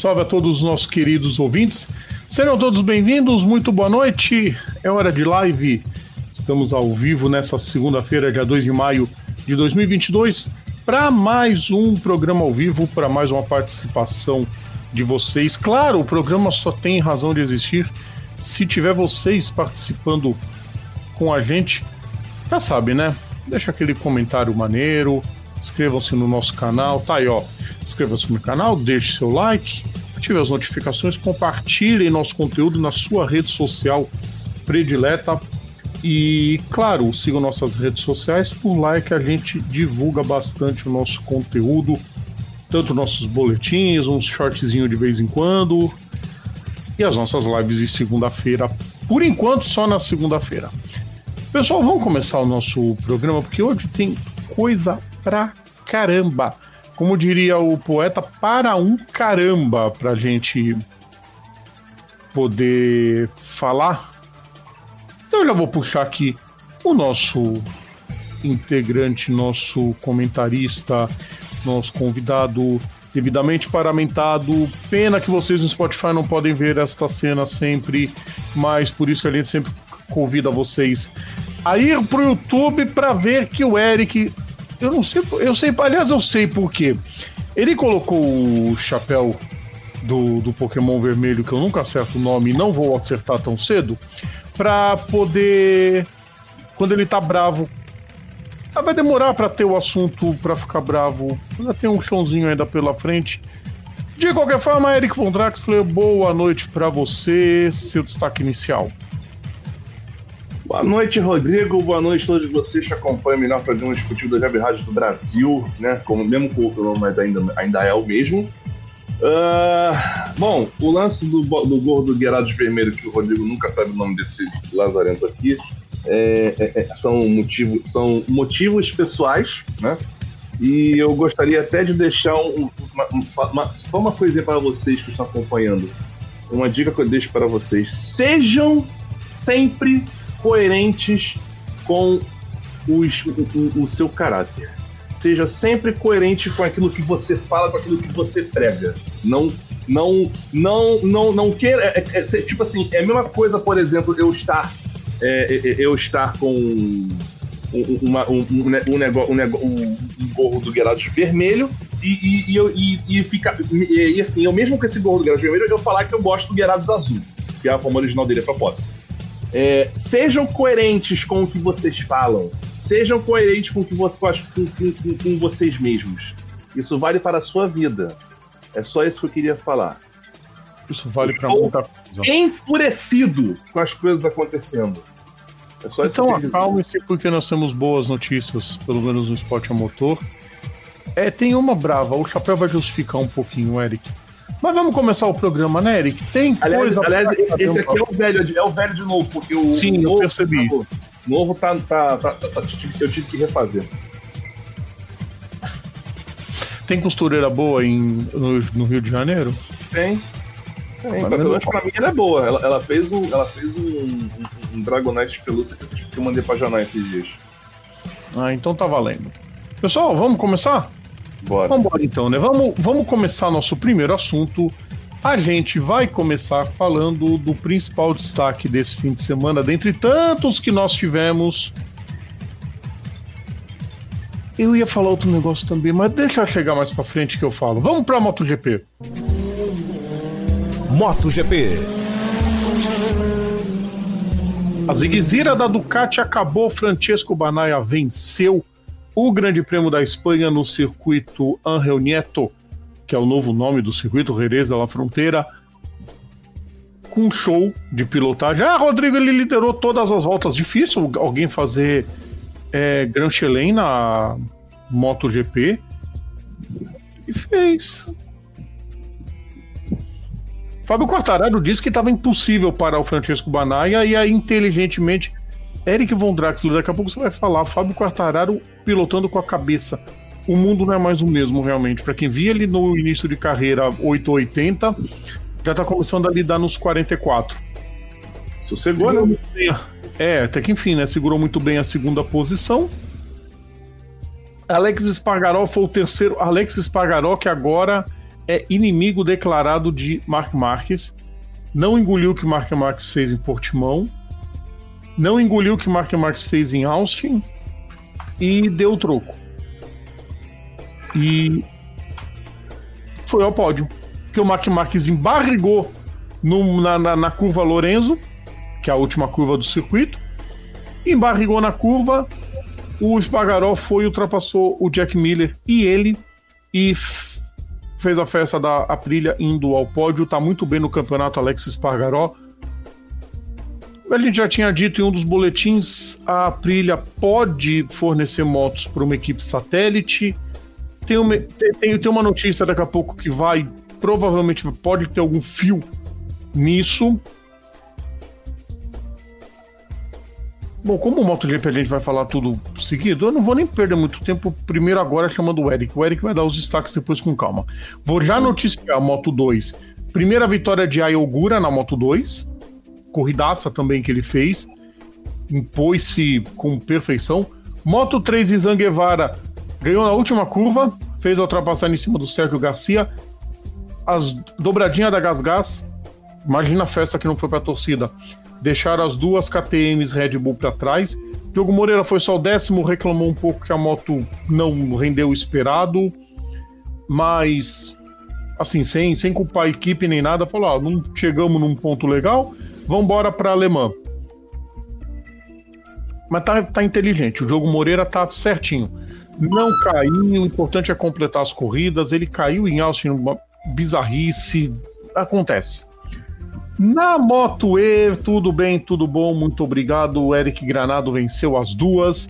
Salve a todos os nossos queridos ouvintes. Sejam todos bem-vindos, muito boa noite. É hora de live. Estamos ao vivo nessa segunda-feira, dia 2 de maio de 2022, para mais um programa ao vivo, para mais uma participação de vocês. Claro, o programa só tem razão de existir se tiver vocês participando com a gente. Já sabe, né? Deixa aquele comentário maneiro, inscrevam-se no nosso canal, tá aí, ó. Inscreva-se no canal, deixe seu like, ative as notificações, compartilhem nosso conteúdo na sua rede social predileta. E, claro, sigam nossas redes sociais, por lá é que a gente divulga bastante o nosso conteúdo, tanto nossos boletins, uns shortzinhos de vez em quando, e as nossas lives de segunda-feira, por enquanto só na segunda-feira. Pessoal, vamos começar o nosso programa, porque hoje tem coisa pra caramba. Como diria o poeta, para um caramba pra gente poder falar. Então eu já vou puxar aqui o nosso integrante, nosso comentarista, nosso convidado devidamente paramentado. Pena que vocês no Spotify não podem ver esta cena sempre, mas por isso que a gente sempre convida vocês a ir pro YouTube para ver que o Eric eu não sei, eu sei, aliás, eu sei por quê. Ele colocou o chapéu do, do Pokémon vermelho, que eu nunca acerto o nome e não vou acertar tão cedo, pra poder. Quando ele tá bravo. Ah, vai demorar para ter o assunto para ficar bravo. Ainda tem um chãozinho ainda pela frente. De qualquer forma, Eric von Draxler, boa noite para você, seu destaque inicial. Boa noite, Rodrigo. Boa noite a todos vocês que acompanham o melhor programa esportivo da Web Rádio do Brasil, né? Como mesmo nome, mas ainda, ainda é o mesmo. Uh, bom, o lance do, do gordo Guerados Vermelho, que o Rodrigo nunca sabe o nome desse lazarento aqui, é, é, é são, motivo, são motivos pessoais, né? E eu gostaria até de deixar um, uma, uma, só uma coisinha para vocês que estão acompanhando. Uma dica que eu deixo para vocês. Sejam sempre coerentes com os, o, o, seu caráter. Seja sempre coerente com aquilo que você fala, com aquilo que você prega. Não, não, não, não, não queira. É, é, é, tipo assim, é a mesma coisa, por exemplo, eu estar, é, é, é eu estar com uma, um, um, um, negócio, um, um, gorro do Geralt vermelho e, e, e, e, ficar. E, e, assim, eu mesmo com esse gorro do Geralt vermelho, eu falar que eu gosto do Geralt azul, que é a forma original dele a propósito. É, sejam coerentes com o que vocês falam. Sejam coerentes com, o que você, com, com, com vocês mesmos. Isso vale para a sua vida. É só isso que eu queria falar. Isso vale para muita coisa. Enfurecido com as coisas acontecendo. É só então acalme-se porque nós temos boas notícias, pelo menos no esporte a motor. É, tem uma brava, o chapéu vai justificar um pouquinho, Eric. Mas vamos começar o programa, né, Eric? Tem aliás, coisa. Aliás, esse, esse aqui é o velho, é o velho de novo, porque o. Sim, novo, eu percebi. O novo tá, tá, tá, tá, eu tive que refazer. Tem costureira boa em, no, no Rio de Janeiro? Tem. Tem. Pelo menos pra mim ela é boa. Ela, ela fez um, ela fez um, um, um Dragonite de pelúcia que eu mandei pra Janai esses dias. Ah, então tá valendo. Pessoal, vamos começar? Bora. Vamos embora então, né? Vamos, vamos começar nosso primeiro assunto. A gente vai começar falando do principal destaque desse fim de semana, dentre tantos que nós tivemos. Eu ia falar outro negócio também, mas deixa eu chegar mais para frente que eu falo. Vamos para MotoGP. MotoGP. A ziguezira da Ducati acabou, Francesco Banaia venceu o Grande Prêmio da Espanha no circuito Angel Nieto, que é o novo nome do circuito Jerez da La Fronteira, com um show de pilotagem. Ah, Rodrigo, ele liderou todas as voltas. Difícil alguém fazer é, Grand Chelem na MotoGP. E fez. Fábio Quartararo disse que estava impossível para o Francesco Banaia e aí inteligentemente Eric Von Draxler, daqui a pouco você vai falar, Fábio Quartararo pilotando com a cabeça. O mundo não é mais o mesmo, realmente. Para quem via ele no início de carreira 880, já tá começando a lidar nos 44. Sossegou, né? É, até que enfim, né? Segurou muito bem a segunda posição. Alex Espargaró foi o terceiro. Alex Espargaró, que agora é inimigo declarado de Mark Marques. Não engoliu o que Mark Marques fez em Portimão. Não engoliu o que Mark Marques fez em Austin. E deu troco. E foi ao pódio. Que o Mark Marques embarrigou no, na, na, na curva Lorenzo, que é a última curva do circuito. Embarrigou na curva, o Espargaró foi, ultrapassou o Jack Miller e ele e fez a festa da Aprilia indo ao pódio. Tá muito bem no campeonato Alex Espargaró. A gente já tinha dito em um dos boletins, a Aprilia pode fornecer motos para uma equipe satélite. Tem uma, tem, tem uma notícia daqui a pouco que vai, provavelmente pode ter algum fio nisso. Bom, como o MotoGP a gente vai falar tudo seguido, eu não vou nem perder muito tempo. Primeiro, agora chamando o Eric. O Eric vai dar os destaques depois com calma. Vou já noticiar a Moto 2. Primeira vitória de Ayogura na Moto 2. Corridaça também que ele fez. Impôs-se com perfeição. Moto 3 Izan Guevara ganhou na última curva. Fez a ultrapassagem em cima do Sérgio Garcia. As dobradinhas da Gas Gas. Imagina a festa que não foi pra torcida deixaram as duas KTMs Red Bull para trás. Diogo Moreira foi só o décimo, reclamou um pouco que a moto não rendeu o esperado, mas assim, sem, sem culpar a equipe nem nada, falou: ah, não chegamos num ponto legal, vamos embora para Alemã. Mas tá, tá inteligente, o Diogo Moreira tá certinho. Não caiu, o importante é completar as corridas. Ele caiu em Austin, uma bizarrice. Acontece. Na Moto E, tudo bem, tudo bom, muito obrigado. O Eric Granado venceu as duas.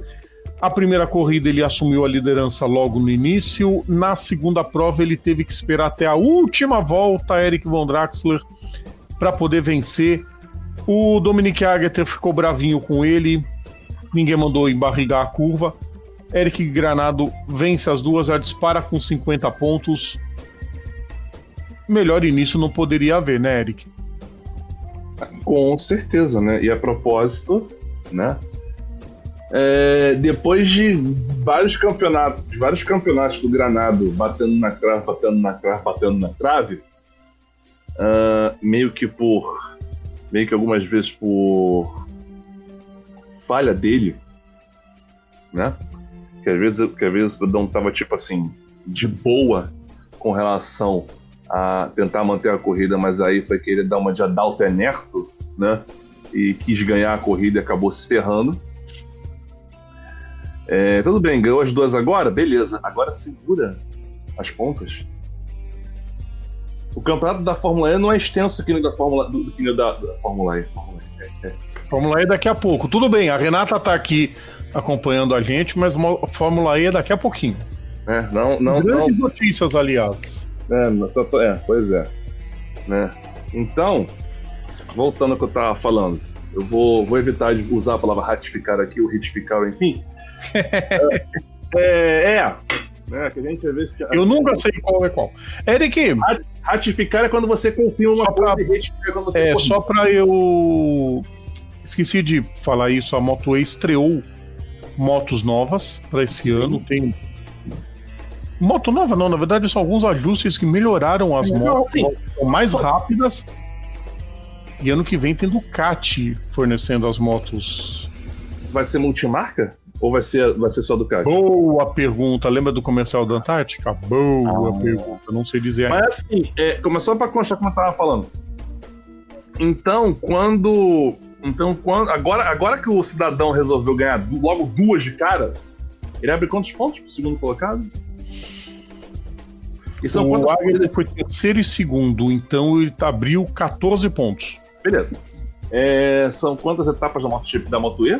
A primeira corrida ele assumiu a liderança logo no início. Na segunda prova ele teve que esperar até a última volta, Eric Von Draxler, para poder vencer. O Dominic Agatha ficou bravinho com ele. Ninguém mandou embarrigar a curva. Eric Granado vence as duas, já dispara com 50 pontos. Melhor início não poderia haver, né, Eric? Com certeza, né? E a propósito, né? É, depois de vários campeonatos, vários campeonatos do Granado batendo na trave, batendo na trave, batendo na trave, uh, meio que por, meio que algumas vezes por falha dele, né? Que às vezes, que às vezes o cidadão tava tipo assim de boa com relação a tentar manter a corrida, mas aí foi querer dar uma de Adalto Enerto, né? E quis ganhar a corrida e acabou se ferrando. É, tudo bem, ganhou as duas agora? Beleza. Agora segura as pontas. O campeonato da Fórmula E não é extenso que nem da Fórmula, do, do que da, da Fórmula E. Fórmula E. É, é. Fórmula E daqui a pouco. Tudo bem, a Renata tá aqui acompanhando a gente, mas Fórmula E é daqui a pouquinho. É, não, não, Grandes não. notícias, aliás. É, só tô, é, pois é. Né? Então, voltando ao que eu tava falando, eu vou, vou evitar de usar a palavra ratificar aqui, ou retificar, enfim. é, é, é né, que a gente às vezes. Eu nunca sei qual é qual. Eric. Ratificar é quando você confia uma coisa pra, e retificar é quando você É, só pra eu. Esqueci de falar isso, a Moto E estreou motos novas para esse Sim. ano. Tem Moto nova não, na verdade são alguns ajustes que melhoraram as motos, são mais rápidas. E ano que vem tem Ducati fornecendo as motos. Vai ser multimarca? Ou vai ser, vai ser só Ducati? Boa pergunta. Lembra do comercial da Antártica? Boa ah. pergunta. Não sei dizer Mas assim, é, começou para constar como eu tava falando. Então, quando. Então, quando. Agora, agora que o cidadão resolveu ganhar logo duas de cara, ele abre quantos pontos pro segundo colocado? E são o Águia foi terceiro e segundo, então ele abriu 14 pontos. Beleza. É, são quantas etapas da MotoGP da Moto E?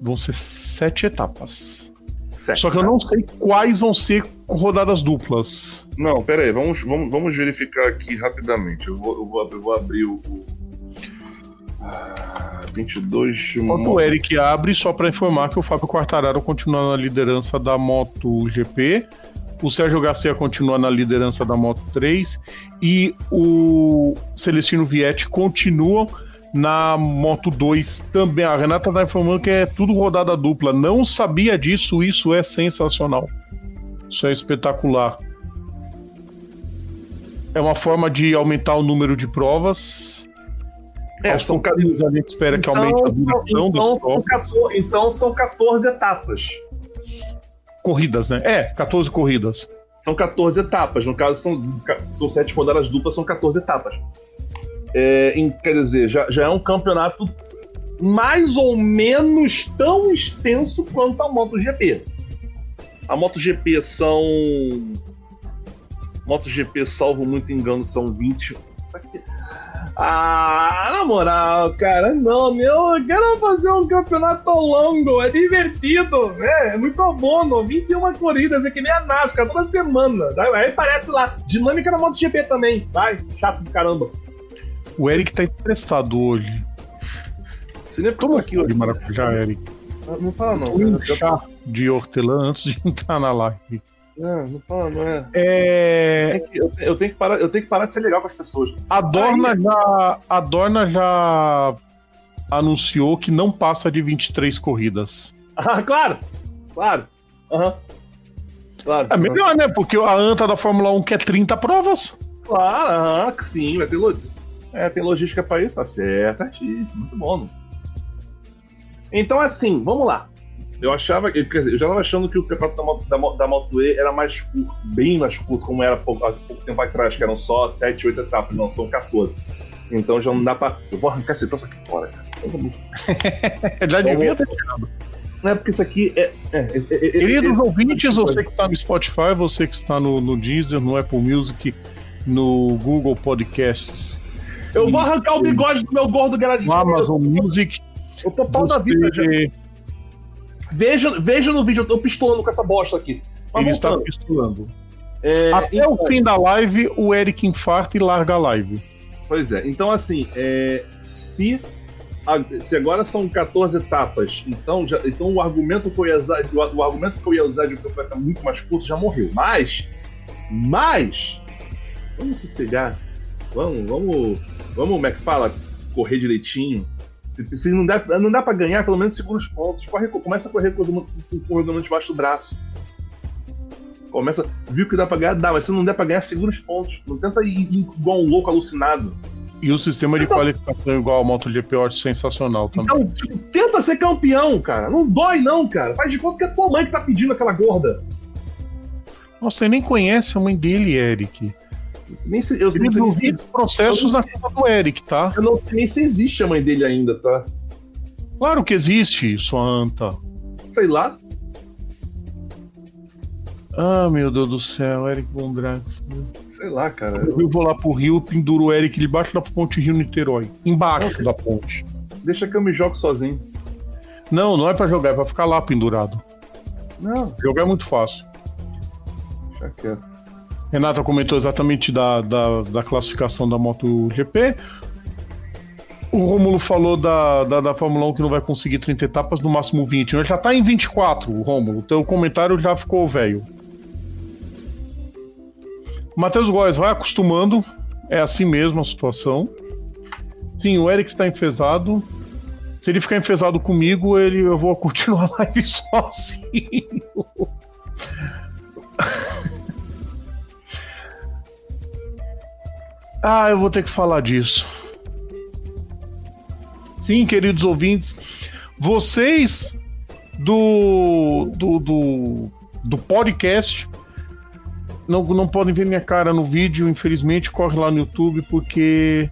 Vão ser sete etapas. Sete, Só que eu não sei quais vão ser rodadas duplas. Não, pera aí, vamos, vamos, vamos verificar aqui rapidamente. Eu vou, eu vou, eu vou abrir o. o... Ah, 22. Enquanto o Eric abre, só para informar que o Fábio Quartararo continua na liderança da MotoGP o Sérgio Garcia continua na liderança da Moto 3 e o Celestino Vietti continua na Moto 2 também. A Renata está informando que é tudo rodada dupla. Não sabia disso, isso é sensacional. Isso é espetacular. É uma forma de aumentar o número de provas. É, Aos são pouquinhos a gente espera que aumente a duração então, das são provas. 14, então são 14 etapas. Corridas, né? É, 14 corridas. São 14 etapas. No caso, são, são 7 rodadas duplas, são 14 etapas. É, em- quer dizer, já, já é um campeonato mais ou menos tão extenso quanto a MotoGP. A MotoGP são. MotoGP, salvo muito engano, são 20. Ah, na moral, cara, não, meu, eu quero fazer um campeonato longo, é divertido, né? É muito bom, 21 corridas, é que nem a NASCAR, toda semana. Aí parece lá, dinâmica na MotoGP também, vai, chato do caramba. O Eric tá estressado hoje. Você nem Toma aqui hoje. de maracujá, Eric. Não fala não, Um chá de hortelã antes de entrar na live. Não, não fala não, é. É, Tem que- Eu, eu tenho que parar, eu tenho que parar de ser legal com as pessoas. a Dorna já a Dorna já anunciou que não passa de 23 corridas. Ah, claro, claro. Aham. Claro. É melhor, né? Porque a anta da Fórmula 1 quer 30 provas. Claro, sim, vai ter. É, tem logística pra isso, tá certo, certíssimo, muito bom. Então, assim, vamos lá. Eu achava, dizer, eu já tava achando que o campeonato da, da, da Moto E era mais curto, bem mais curto, como era há pouco, há pouco tempo atrás, que eram só 7, 8 etapas, não, são 14. Então já não dá pra. Eu vou arrancar esse troço aqui fora, cara. Já devia ter. Não é porque isso aqui é. é, é, é- é- Queridos é- ouvintes, você que está no Spotify, você que está no, no Deezer, no Apple Music, no Google Podcasts, Eu vou arrancar o bigode do meu gordo gradinho. Amazon Music, Eu tô pau da vida, você Veja, veja no vídeo, eu tô pistolando com essa bosta aqui. Mas ele está voltando, pistolando. é, Até então- o fim da live, o Eric infarta e larga a live. Pois é, então assim, é, se, a- se agora são 14 etapas, então, já, então o argumento que eu ia usar, o, o argumento que eu ia usar de que campeonato é muito mais curto já morreu. Mas, mas, vamos sossegar, vamos, vamos, vamos, como é que fala, correr direitinho. Se, se não, dá, não dá pra ganhar, pelo menos segura os pontos. Corre, começa a correr com o com o regulamento debaixo do braço. Começa, viu que dá pra ganhar, dá, mas se não der pra ganhar, segura os pontos. Não tenta ir igual um louco alucinado. E o sistema de Então- qualificação igual ao MotoGP eu acho sensacional também. Então, tipo, tenta ser campeão, cara. Não dói, não, cara. Faz de conta que é tua mãe que tá pedindo aquela gorda. Nossa, você nem conhece a mãe dele, Eric. Nem se, eu, Eles não viram processos na casa do Eric, tá? eu não sei nem se existe a mãe dele ainda, tá? Claro que existe, sua anta. Sei lá. Ah, meu Deus do céu, Eric Bondrax. Sei lá, cara. Eu- Eu vou lá pro Rio, penduro o Eric debaixo da ponte Rio-Niterói. Embaixo da ponte. Deixa que eu me jogo sozinho. Não, não é pra jogar, é pra ficar lá pendurado. Não, Jogar é muito fácil. deixa quieto. Renata comentou exatamente da, da, da classificação da MotoGP. O Rômulo falou da, da, da Fórmula 1 que não vai conseguir 30 etapas, no máximo 20. Ele já tá em 24, o Rômulo. Teu comentário já ficou velho. Matheus Góes vai acostumando. É assim mesmo a situação. Sim, o Eric está enfesado. Se ele ficar enfesado comigo, ele, eu vou continuar a live sozinho. Ah, eu vou ter que falar disso. Sim, queridos ouvintes, vocês do, do, do, do podcast não, não podem ver minha cara no vídeo, infelizmente, corre lá no YouTube, porque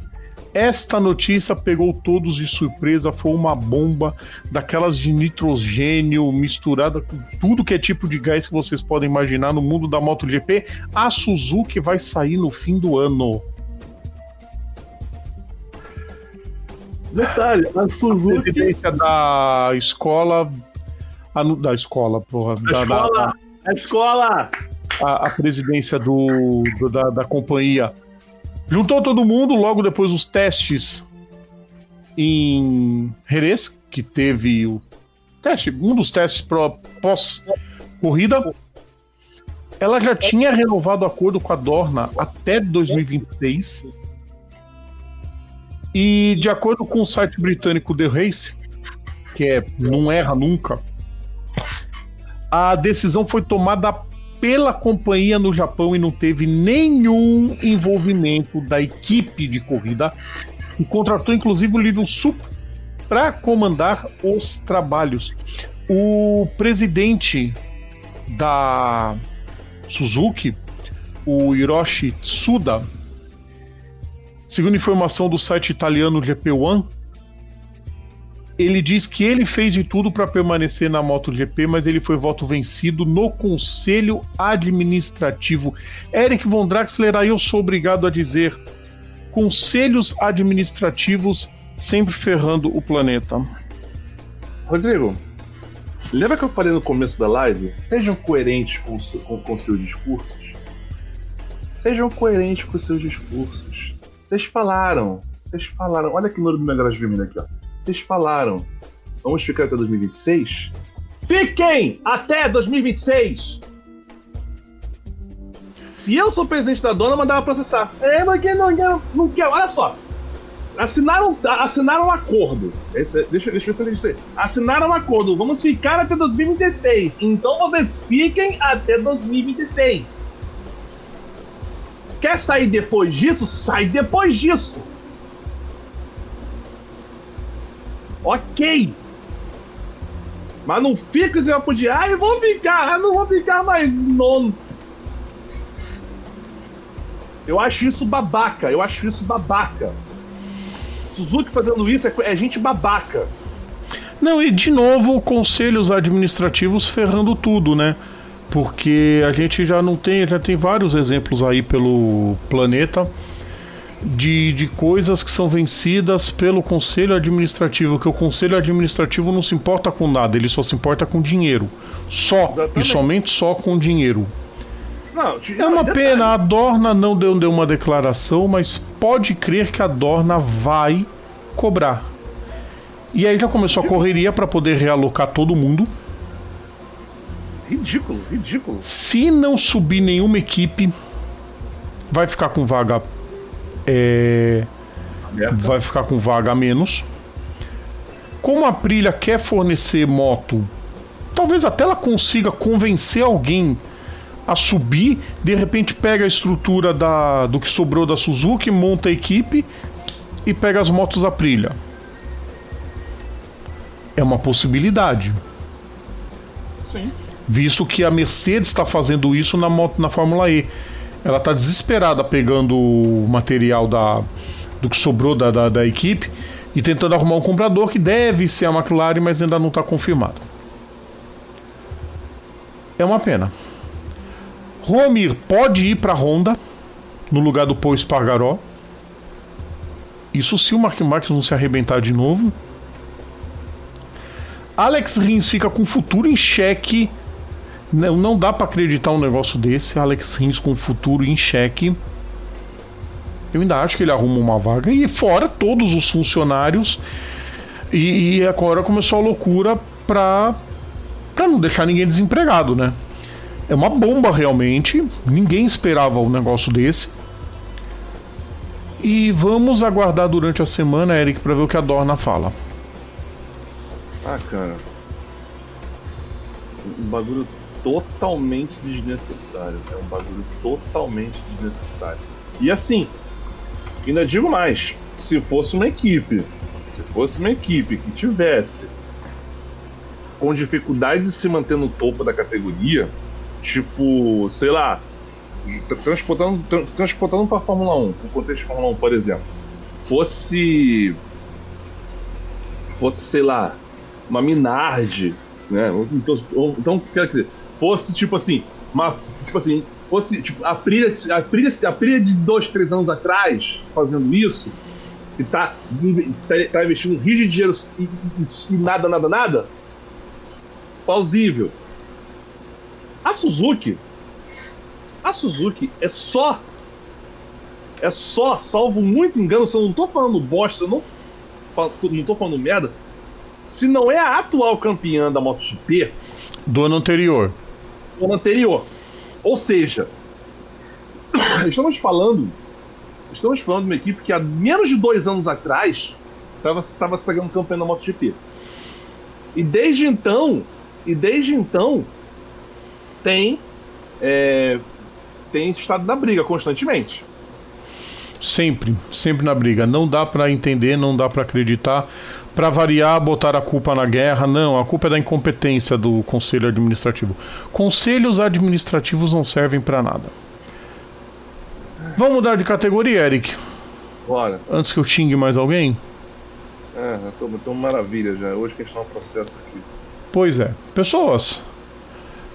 esta notícia pegou todos de surpresa, foi uma bomba daquelas de nitrogênio misturada com tudo que é tipo de gás que vocês podem imaginar no mundo da MotoGP. A Suzuki vai sair no fim do ano. Detalhe, a Suzuki. presidência da escola. a da escola, porra. A Da, da- escola! A escola! a, a presidência do, do- da, da companhia. Juntou todo mundo logo depois dos testes em Jerez, que teve o teste, um dos testes pós-corrida. Ela já tinha renovado o acordo com a Dorna até 2026. E de acordo com o site britânico The Race, que é não erra nunca, a decisão foi tomada pela companhia no Japão e não teve nenhum envolvimento da equipe de corrida. E contratou inclusive o Livio Sup para comandar os trabalhos. O presidente da Suzuki, o Hiroshi Tsuda, segundo informação do site italiano GP1, ele diz que ele fez de tudo para permanecer na MotoGP, mas ele foi voto vencido no Conselho Administrativo. Eric von Draxler, aí eu sou obrigado a dizer: conselhos administrativos sempre ferrando o planeta. Rodrigo, lembra que eu falei no começo da live? Sejam coerentes com, com, com seus discursos. Sejam coerentes com seus discursos. Vocês falaram, vocês falaram. Olha que número do meu garagem vermelho aqui, ó. Vocês falaram. Vamos ficar até 2026? Fiquem até 2026! Se eu sou presidente da dona, eu mandava processar. É, mas quem não quer, não quer. Olha só. Assinaram, assinaram um acordo. Esse, deixa, deixa eu ver se eu Assinaram um acordo. Vamos ficar até 2026. Então vocês fiquem até 2026. Quer sair depois disso? Sai depois disso. Ok. Mas não fica vai poder. Ah, eu vou ficar. Ah, não vou ficar mais nono. Eu acho isso babaca. Eu acho isso babaca. Suzuki fazendo isso é, é gente babaca. Não, e de novo, conselhos administrativos ferrando tudo, né? Porque a gente já não tem, já tem vários exemplos aí pelo planeta de, de coisas que são vencidas pelo conselho administrativo, que o conselho administrativo não se importa com nada, ele só se importa com dinheiro. Só Exatamente. e somente só com dinheiro. Não, é uma pena, a Dorna não deu, deu uma declaração, mas pode crer que a Dorna vai cobrar. E aí já começou a correria para poder realocar todo mundo. Ridículo, ridículo. Se não subir nenhuma equipe, vai ficar com vaga. É, vai ficar com vaga a menos. Como a Prilha quer fornecer moto, talvez até ela consiga convencer alguém a subir, de repente pega a estrutura da, do que sobrou da Suzuki, monta a equipe e pega as motos Aprilia. É uma possibilidade. Sim. Visto que a Mercedes está fazendo isso na, moto, na Fórmula E. Ela está desesperada pegando o material da, do que sobrou da, da, da equipe e tentando arrumar um comprador que deve ser a McLaren, mas ainda não está confirmado. É uma pena. Romir pode ir para a Honda no lugar do Paul Espargaró. Isso se o Mark Marques não se arrebentar de novo. Alex Rins fica com o futuro em xeque. Não, não dá para acreditar um negócio desse. Alex Rins com o futuro em xeque. Eu ainda acho que ele arruma uma vaga. E fora todos os funcionários. E, e agora começou a loucura para pra não deixar ninguém desempregado, né? É uma bomba realmente. Ninguém esperava um negócio desse. E vamos aguardar durante a semana, Eric, para ver o que a Dorna fala. Ah, cara. Um bagulho totalmente desnecessário. É um bagulho totalmente desnecessário. E assim, ainda digo mais: se fosse uma equipe, se fosse uma equipe que tivesse com dificuldade de se manter no topo da categoria, Tipo, sei lá, transportando, tra transportando para Fórmula 1, no contexto de Fórmula 1, por exemplo, fosse. fosse, sei lá, uma Minardi, né? Então, então quer dizer, fosse tipo assim, uma. Tipo assim, fosse tipo, a Prilha, a Prilha, a Prilha de dois, três anos atrás fazendo isso, e tá, tá, tá investindo um rio de dinheiro e, e, e nada, nada, nada, plausível. A Suzuki. A Suzuki é só. É só, salvo muito engano, se eu não tô falando bosta, eu não, não tô falando merda. Se não é a atual campeã da MotoGP. Do ano anterior. Ano anterior. Ou seja, estamos falando. Estamos falando de uma equipe que há menos de dois anos atrás estava sendo campeã da MotoGP. E desde então, e desde então, tem é, tem estado na briga constantemente. Sempre, sempre na briga. Não dá para entender, não dá para acreditar. Para variar, botar a culpa na guerra, não. A culpa é da incompetência do conselho administrativo. Conselhos administrativos não servem para nada. Vamos mudar de categoria, Eric? Bora. Antes que eu xingue mais alguém? É, tô, tô maravilha já. Hoje que a gente tá no processo aqui. Pois é. Pessoas,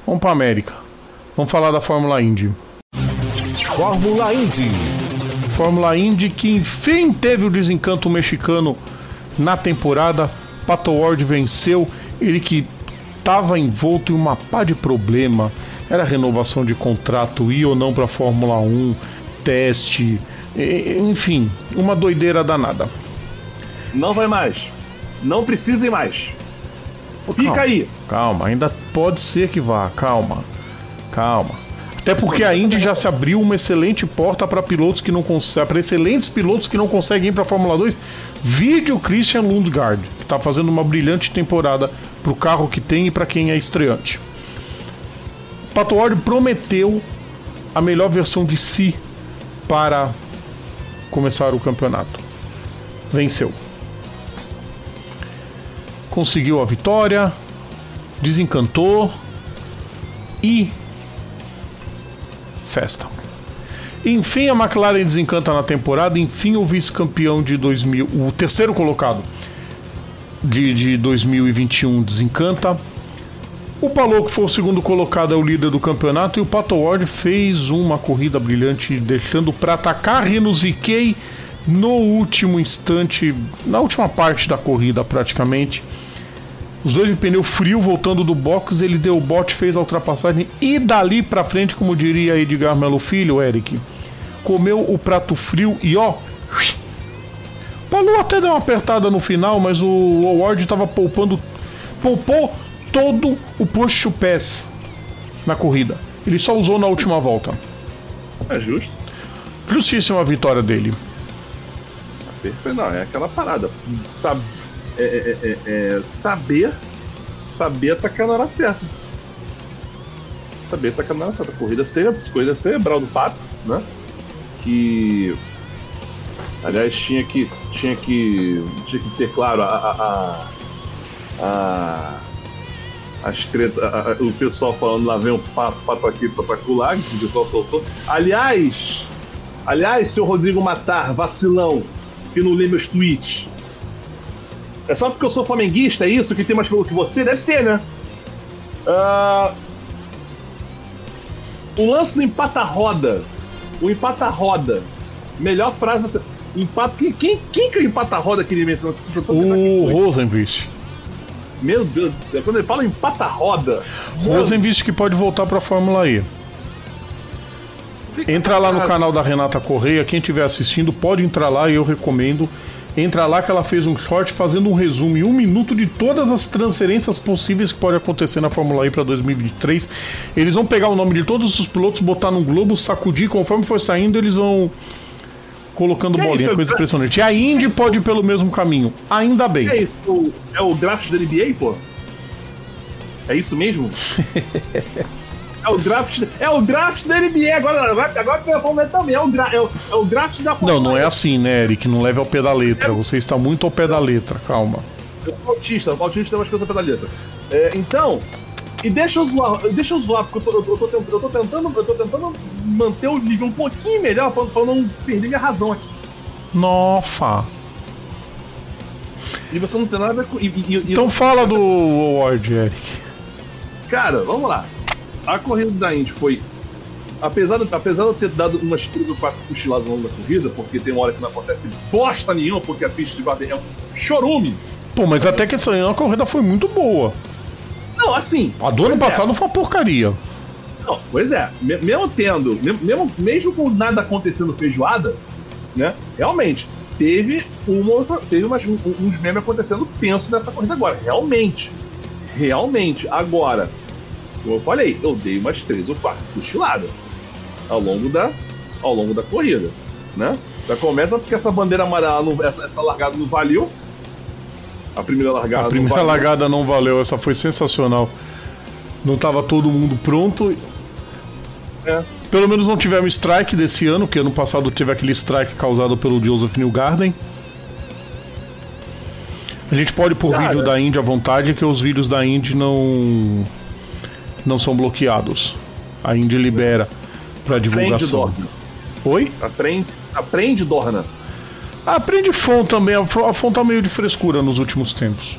vamos para América. Vamos falar da Fórmula Indy. Fórmula Indy. Fórmula Indy que enfim teve o desencanto mexicano na temporada. Pato Ward venceu, ele que estava envolto em uma pá de problema. Era renovação de contrato, ir ou não para a Fórmula 1, teste, enfim, uma doideira danada. Não vai mais. Não precisem mais. Fica calma, aí. Calma, ainda pode ser que vá, calma. Calma. Até porque a Indy já se abriu uma excelente porta para pilotos que não para excelentes pilotos que não conseguem ir para a Fórmula 2. Vídeo Christian Lundgaard, que está fazendo uma brilhante temporada para o carro que tem e para quem é estreante. Pato Ward prometeu a melhor versão de si para começar o campeonato. Venceu. Conseguiu a vitória, desencantou e festa. Enfim, a McLaren desencanta na temporada. Enfim, o vice-campeão de 2000, o terceiro colocado de, de 2021 desencanta. O Paloco foi o segundo colocado, é o líder do campeonato. E o Pato Ward fez uma corrida brilhante, deixando para atacar Rinos Ikei no último instante, na última parte da corrida praticamente. Os dois de pneu frio voltando do box, ele deu o bote, fez a ultrapassagem e dali para frente, como diria Edgar Melo Filho, Eric, comeu o prato frio e ó. Palu até deu uma apertada no final, mas o Howard estava poupando, poupou todo o push pass na corrida. Ele só usou na última volta. É justo. Justíssima a vitória dele. Perfeito, não, é aquela parada. Sabe é, é, é, é, saber saber atacar na hora certa. Saber atacar na hora certa. Corrida, cere corrida cerebral do Pato, né? Que. Aliás, tinha que. Tinha que. Tinha que ter, claro, a. a, a, a as treta, a, a, o pessoal falando lá vem um pato, pato aqui, pato acolá, que o pessoal soltou. Aliás, aliás, seu Rodrigo Matar, vacilão, que não lê meus tweets. É só porque eu sou flamenguista, é isso? Que tem mais pelo que você? Deve ser, né? Uh... O lance do empata-roda. O empata-roda. Melhor frase dessa. Empata... Quem, quem, quem que é o empata-roda que ele mencionou? O Rosenvist. Meu Deus do céu. Quando ele fala empata-roda. Rosenvist que pode voltar pra Fórmula E. Entra lá no canal da Renata Correia. Quem estiver assistindo pode entrar lá e eu recomendo. Entra lá que ela fez um short fazendo um resumo em um minuto de todas as transferências possíveis que pode acontecer na Fórmula E para 2023. Eles vão pegar o nome de todos os pilotos, botar num globo, sacudir, conforme for saindo, eles vão colocando que bolinha, é coisa impressionante. E a Indy pode ir pelo mesmo caminho. Ainda bem. É isso? É o draft da NBA, pô? É isso mesmo? É o draft, é o draft da NBA. Agora, agora, eu falando também. É o, dra, é, o, é o draft da Não, não é assim, né, Eric? Não leve ao pé da letra. É. Você está muito ao pé da letra. Calma. Eu sou autista. O autista tem umas coisas ao pé da letra. É, então, e deixa eu zoar, deixa eu zoar, porque eu tô, eu tô, eu tô, tentando, eu tô tentando manter o nível um pouquinho melhor pra, pra não perder minha razão aqui. Nossa. E você não tem nada a ver com. E, e, então fala do Award, Eric. Cara, vamos lá a corrida da Indy foi. Apesar de, apesar de eu ter dado umas três ou quatro cochiladas ao longo da corrida, porque tem uma hora que não acontece bosta nenhuma, porque a pista de Varden é um chorume. Pô, mas até que essa a corrida foi muito boa. Não, assim. A do ano é. passado é. foi uma porcaria. Não, pois é. Mesmo tendo, mesmo, mesmo com nada acontecendo feijoada, né? Realmente, teve uma teve umas, uns memes acontecendo tenso nessa corrida agora. Realmente. Realmente. Agora, como eu falei, eu dei umas três ou quatro cochiladas ao longo da, ao longo da corrida, né? Já começa porque essa bandeira amarela, não, essa, essa largada não valeu. A primeira largada A primeira não largada não valeu, essa foi sensacional. Não estava todo mundo pronto. É. Pelo menos não tivemos strike desse ano, que ano passado teve aquele strike causado pelo Joseph Newgarden. A gente pode pôr Cara. vídeo da Indy à vontade, que os vídeos da Indy não não são bloqueados. A Indy libera para divulgação. Aprende, Oi? Aprende, aprende Dorna. Aprende Fon também. A Fon tá meio de frescura nos últimos tempos.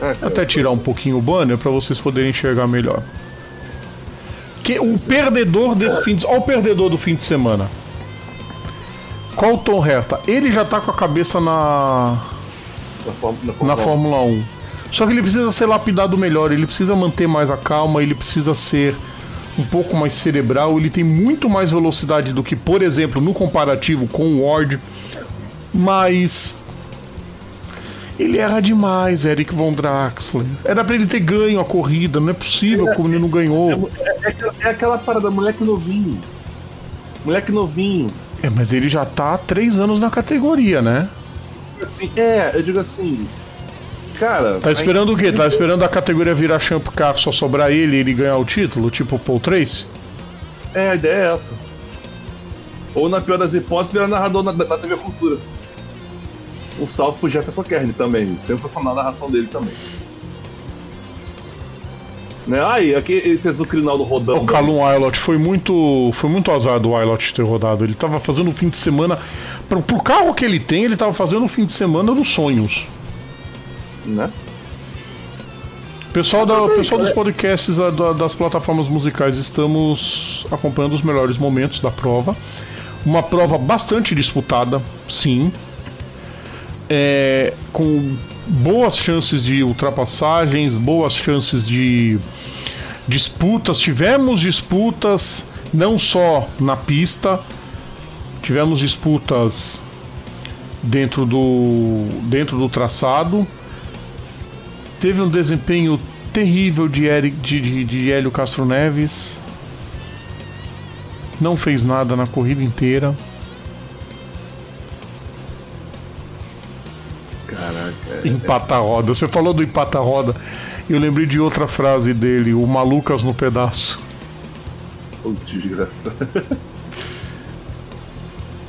É, Até tirar um pouquinho o banner para vocês poderem enxergar melhor. Que o perdedor desse fim de Olha o perdedor do fim de semana. Qual o Tom Herta? Ele já tá com a cabeça na. Na, na, na Fórmula 1. Só que ele precisa ser lapidado melhor, ele precisa manter mais a calma, ele precisa ser um pouco mais cerebral, ele tem muito mais velocidade do que, por exemplo, no comparativo com o Ward, mas ele erra demais, Eric Von Draxler. Era pra ele ter ganho a corrida, não é possível é, como ele não ganhou. É, é, é, é aquela parada, moleque novinho. Moleque novinho. É, mas ele já tá há três anos na categoria, né? Assim, é, eu digo assim, cara. Tá esperando o quê? Tá esperando a categoria virar Champ Car só sobrar ele e ele ganhar o título? Tipo o Paul Trace? É, a ideia é essa. Ou na pior das hipóteses, virar narrador na, na TV Cultura. Um salve pro Jefferson Kern também. Sensacional a narração dele também. Né? Aí, aqui esse Azucrinaldo rodando. O Calum Wilot foi muito. Foi muito azar do Wilot ter rodado. Ele tava fazendo o fim de semana. Pro, pro carro que ele tem, ele tava fazendo o fim de semana dos sonhos né? Pessoal, da, pessoal dos podcasts da, das plataformas musicais, estamos acompanhando os melhores momentos da prova. Uma prova bastante disputada, sim. É, com boas chances de ultrapassagens, boas chances de disputas. Tivemos disputas não só na pista, tivemos disputas dentro do, dentro do traçado teve um desempenho terrível de, Eric, de, de, de Hélio Castro Neves. Não fez nada na corrida inteira. Caraca. Empata roda. Você falou do empata roda. Eu lembrei de outra frase dele, o Malucas no pedaço. Oh, desgraça.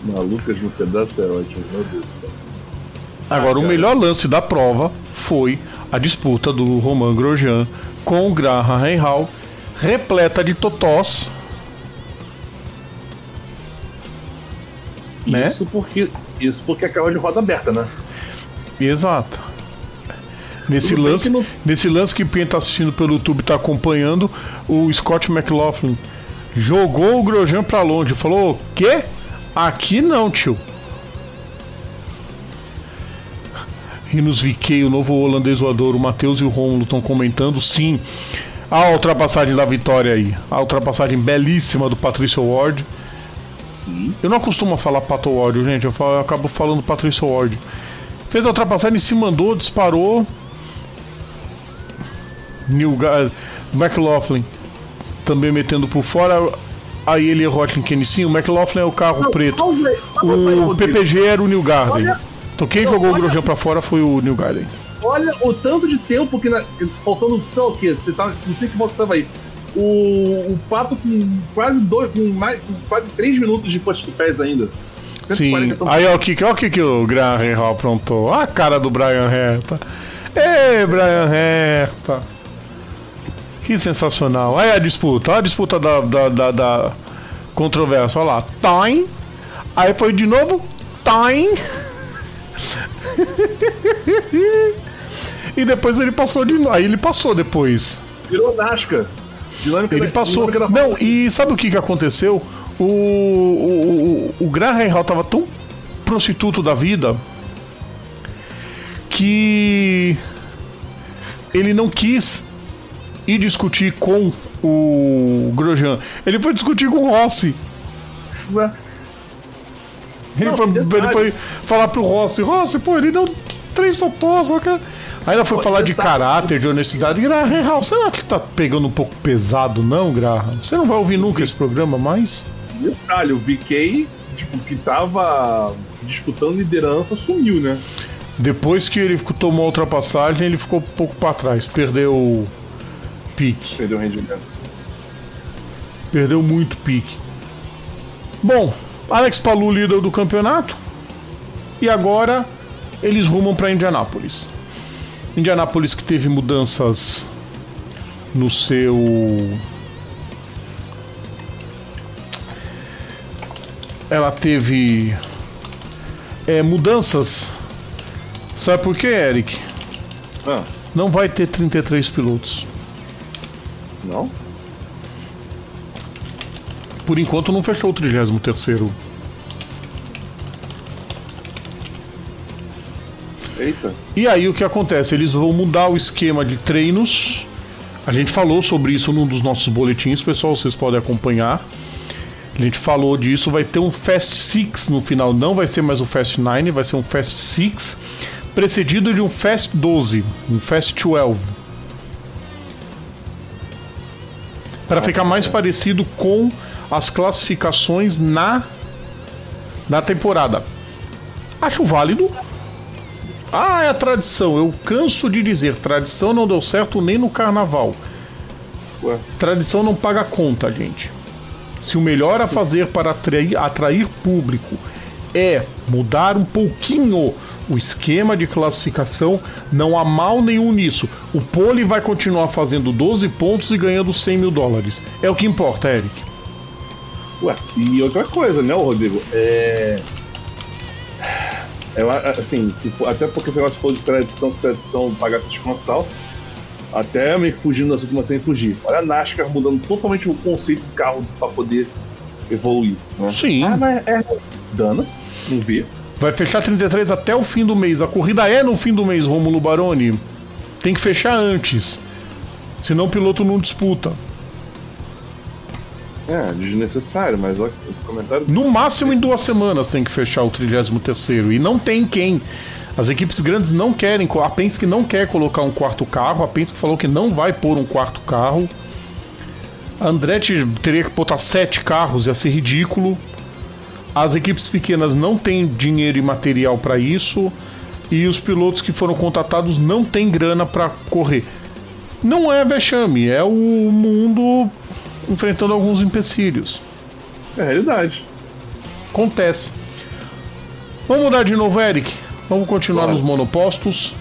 Malucas no pedaço é ótimo, meu Deus. Agora, ah, o melhor lance da prova foi a disputa do Romain Grosjean com o Graham Rahal, repleta de totós. Né? Isso porque isso porque acaba de roda aberta, né? Exato. Nesse lance, não... nesse lance que quem está assistindo pelo YouTube está acompanhando, o Scott McLaughlin jogou o Grosjean para longe, falou: "Quê? Aqui não, tio. Rinos Viquei, o novo holandês voador, o Matheus e o Romulo estão comentando, sim. A ultrapassagem da vitória aí. A ultrapassagem belíssima do Patrício Ward. Sim. Eu não costumo falar Pato Ward, gente. Eu, falo, eu acabo falando Patrício Ward. Fez a ultrapassagem, se mandou, disparou. New McLaughlin também metendo por fora. Aí ele errou a sim. O McLaughlin é o carro não, preto. o PPG era o New Garden. Olha então quem jogou olha, o Grosjean pra fora foi o New Garden. Olha o tanto de tempo que. Na, faltando, sei lá o que, você tá. Não sei que volta tava aí. O, o Pato com quase dois. Com, mais, com quase três minutos de post pés ainda. Sim. Aí ó, o que, ó, que, que o Graham Hall aprontou. Olha a cara do Brian Herta. Ei, Brian Herta. Que sensacional. Aí a disputa. Olha a disputa da, da, da, da controvérsia. Olha lá. Time. Aí foi de novo. Time. e depois ele passou de Aí ele passou depois. Virou Nasca. Dinâmica ele da, passou. Não, e sabe o que, que aconteceu? O, o, o, o Graham Hall tava tão prostituto da vida que ele não quis ir discutir com o Grosjean. Ele foi discutir com o Rossi. Ué? Ele, não, foi, ele foi falar pro Rossi, Rossi, pô, ele deu três totós, só que. Ainda foi pô, falar de caráter, de honestidade. Graham, será que tá pegando um pouco pesado, não, Graham? Você não vai ouvir nunca esse programa mais? Detalhe, o VK, tipo, que tava disputando liderança, sumiu, né? Depois que ele tomou a ultrapassagem, ele ficou um pouco para trás, perdeu o pique. Perdeu o rendimento. Perdeu muito pique. Bom, Alex Palu líder do campeonato. E agora eles rumam para Indianápolis. Indianápolis que teve mudanças no seu ela teve é, mudanças. Sabe por quê, Eric? Ah, Não vai ter 33 pilotos. não? Por enquanto não fechou o 33 Eita. E aí o que acontece? Eles vão mudar o esquema de treinos. A gente falou sobre isso num dos nossos boletins, pessoal, vocês podem acompanhar. A gente falou disso, vai ter um Fast Six no final, não vai ser mais um Fast Nine, vai ser um Fast Six, precedido de um Fast 12, um Fast 12. Para ficar mais parecido com as classificações na na temporada. Acho válido, ah, é a tradição. Eu canso de dizer, tradição não deu certo nem no carnaval. Ué. Tradição não paga conta, gente. Se o melhor a fazer para atrair, atrair público é mudar um pouquinho o esquema de classificação, não há mal nenhum nisso. O pole vai continuar fazendo 12 pontos e ganhando 100 mil dólares. É o que importa, Eric. Ué, e outra coisa, né, Rodrigo? É. Eu, assim, se até porque esse negócio for de tradição, se tradição pagar desconto e tal, até meio que fugindo do assunto, mas sem fugir. Olha a NASCAR mudando totalmente o conceito do carro pra poder evoluir. Né? Sim. Ah, mas é. Danas, não vi. Vai fechar 33 até o fim do mês. A corrida é no fim do mês, Rômulo Baroni. Tem que fechar antes. Senão o piloto não disputa. É, desnecessário, mas o comentário. No máximo em duas semanas tem que fechar o 33 E não tem quem. As equipes grandes não querem. A Penske não quer colocar um quarto carro. A Penske falou que não vai pôr um quarto carro. A Andretti teria que botar sete carros, ia ser ridículo. As equipes pequenas não têm dinheiro e material para isso. E os pilotos que foram contratados não têm grana para correr. Não é vexame, é o mundo enfrentando alguns empecilhos. É a realidade. Acontece. Vamos mudar de novo, Eric. Vamos continuar Bora. nos monopostos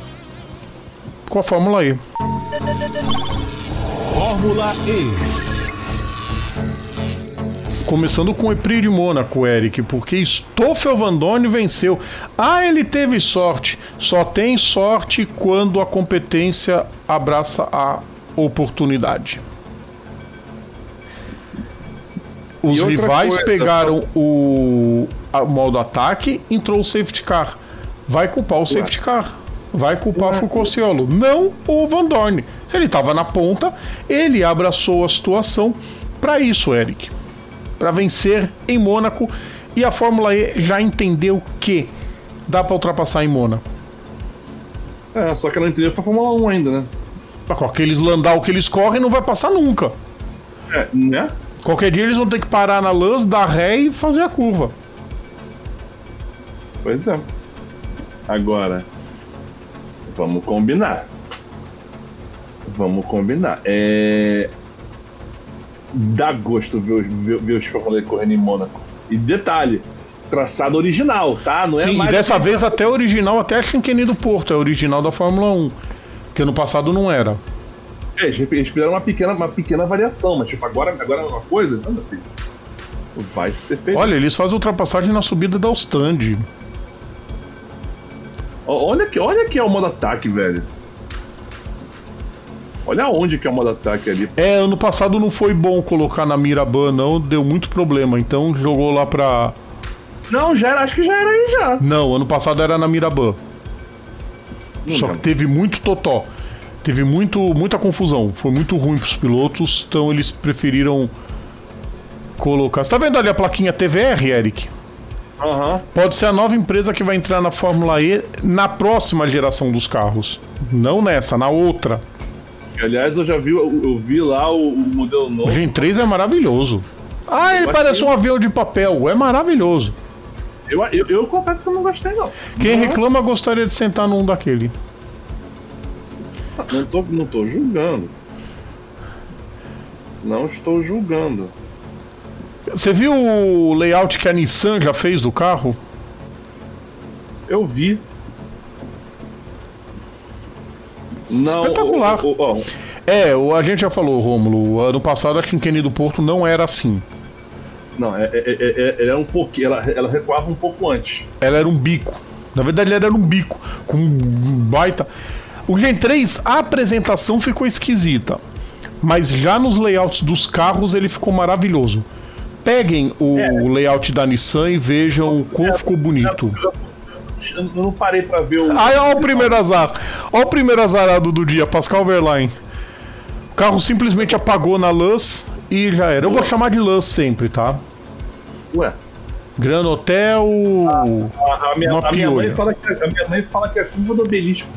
com a Fórmula E. Fórmula E. Começando com o Epri de Mônaco, Eric, porque Stoffel Van Dorn venceu. Ah, ele teve sorte. Só tem sorte quando a competência abraça a oportunidade. Os rivais coisa, pegaram o, a- o modo ataque, entrou o safety car. Vai culpar o safety car. Vai culpar. Foucault não o Van Dorn. Se ele estava na ponta, ele abraçou a situação para isso, Eric para vencer em Mônaco e a Fórmula E já entendeu que dá para ultrapassar em Mônaco. É, só que ela não entendeu pra Fórmula 1 ainda, né? Com aqueles landau que eles correm, não vai passar nunca. É, né? Qualquer dia eles vão ter que parar na lance, dar ré e fazer a curva. Pois é. Agora, vamos combinar. Vamos combinar. É. Dá gosto ver os, ver, ver os E correndo em Mônaco. E detalhe, traçado original, tá? Não é Sim, e mais. dessa vez até original, até a Chinquene do Porto, é original da Fórmula 1. Que no passado não era. É, eles eles fizeram uma pequena, uma pequena variação, mas tipo, agora, agora é uma coisa. Não, meu filho. Vai ser feito. Olha, eles fazem ultrapassagem na subida da Ostend. Ó, Olha que, olha que é o modo ataque, velho. Olha onde que é o modo ataque ali. É, ano passado não foi bom colocar na Miraban, não, deu muito problema. Então jogou lá pra. Não, já era, acho que já era aí já. Não, ano passado era na Miraban. Só que teve muito totó. Teve muito, muita confusão. Foi muito ruim pros pilotos, então eles preferiram colocar. Você tá vendo ali a plaquinha TVR, Eric? Aham. Pode ser a nova empresa que vai entrar na Fórmula E na próxima geração dos carros. Não nessa, na outra. Aliás, eu já vi, eu, vi lá o, o modelo O novo. Gen 3 é maravilhoso. Ah, ele parece um avião de papel. É maravilhoso. Eu, eu, eu confesso que eu não gostei, não. Quem não, reclama gostaria de sentar num daquele. Não tô, não tô julgando. Não estou julgando. Você viu o layout que a Nissan já fez do carro? Eu vi. Não, Espetacular. o- o- o- É, o, a gente já falou, Rômulo. Ano passado a Chinquene do Porto não era assim. não, é, é, é, é, ela é um pouquinho. Ela, ela recuava um pouco antes. Ela era um bico. Na verdade, ela era um bico. Com um baita. O Gen 3, a apresentação ficou esquisita. Mas já nos layouts dos carros ele ficou maravilhoso. Peguem o É. layout da Nissan e vejam o quão ficou bonito. Eu não parei pra ver o. Aí, ó o primeiro azar. Ó o primeiro azarado do dia, Pascal Verlaine. O carro simplesmente apagou na luz e já era. Eu vou chamar de luz sempre, tá? Ué. Gran Hotel. A, a minha, Uma a minha mãe fala que, a minha mãe fala que é a curva do obelisco.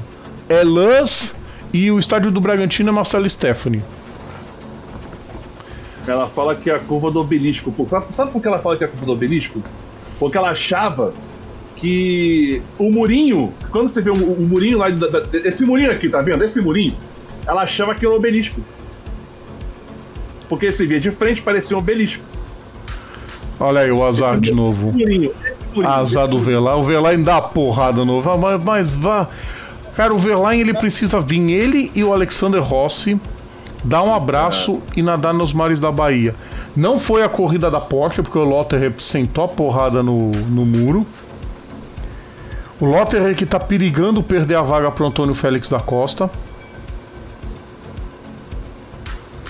É luz e o estádio do Bragantino é Marcelo Stephanie. Ela fala que é a curva do obelisco. Sabe, sabe por que ela fala que é a curva do obelisco? Porque ela achava que o murinho, quando você vê o, o murinho lá, da- da- esse murinho aqui, tá vendo? Esse murinho, ela achava que era um obelisco. Porque você via de frente, parecia um obelisco. Olha aí o azar de novo. Murinho, esse murinho. Azar do Verlaine. O Verlaine dá a porrada no. Mas, mas vá. Cara, o Verlaine ele precisa vir, ele e o Alexander Rossi, dar um abraço e nadar nos mares da Bahia. Não foi a corrida da Porsche, porque o Lotterer sentou a porrada no, no muro. O Lotterer que tá perigando perder a vaga pro Antônio Félix da Costa.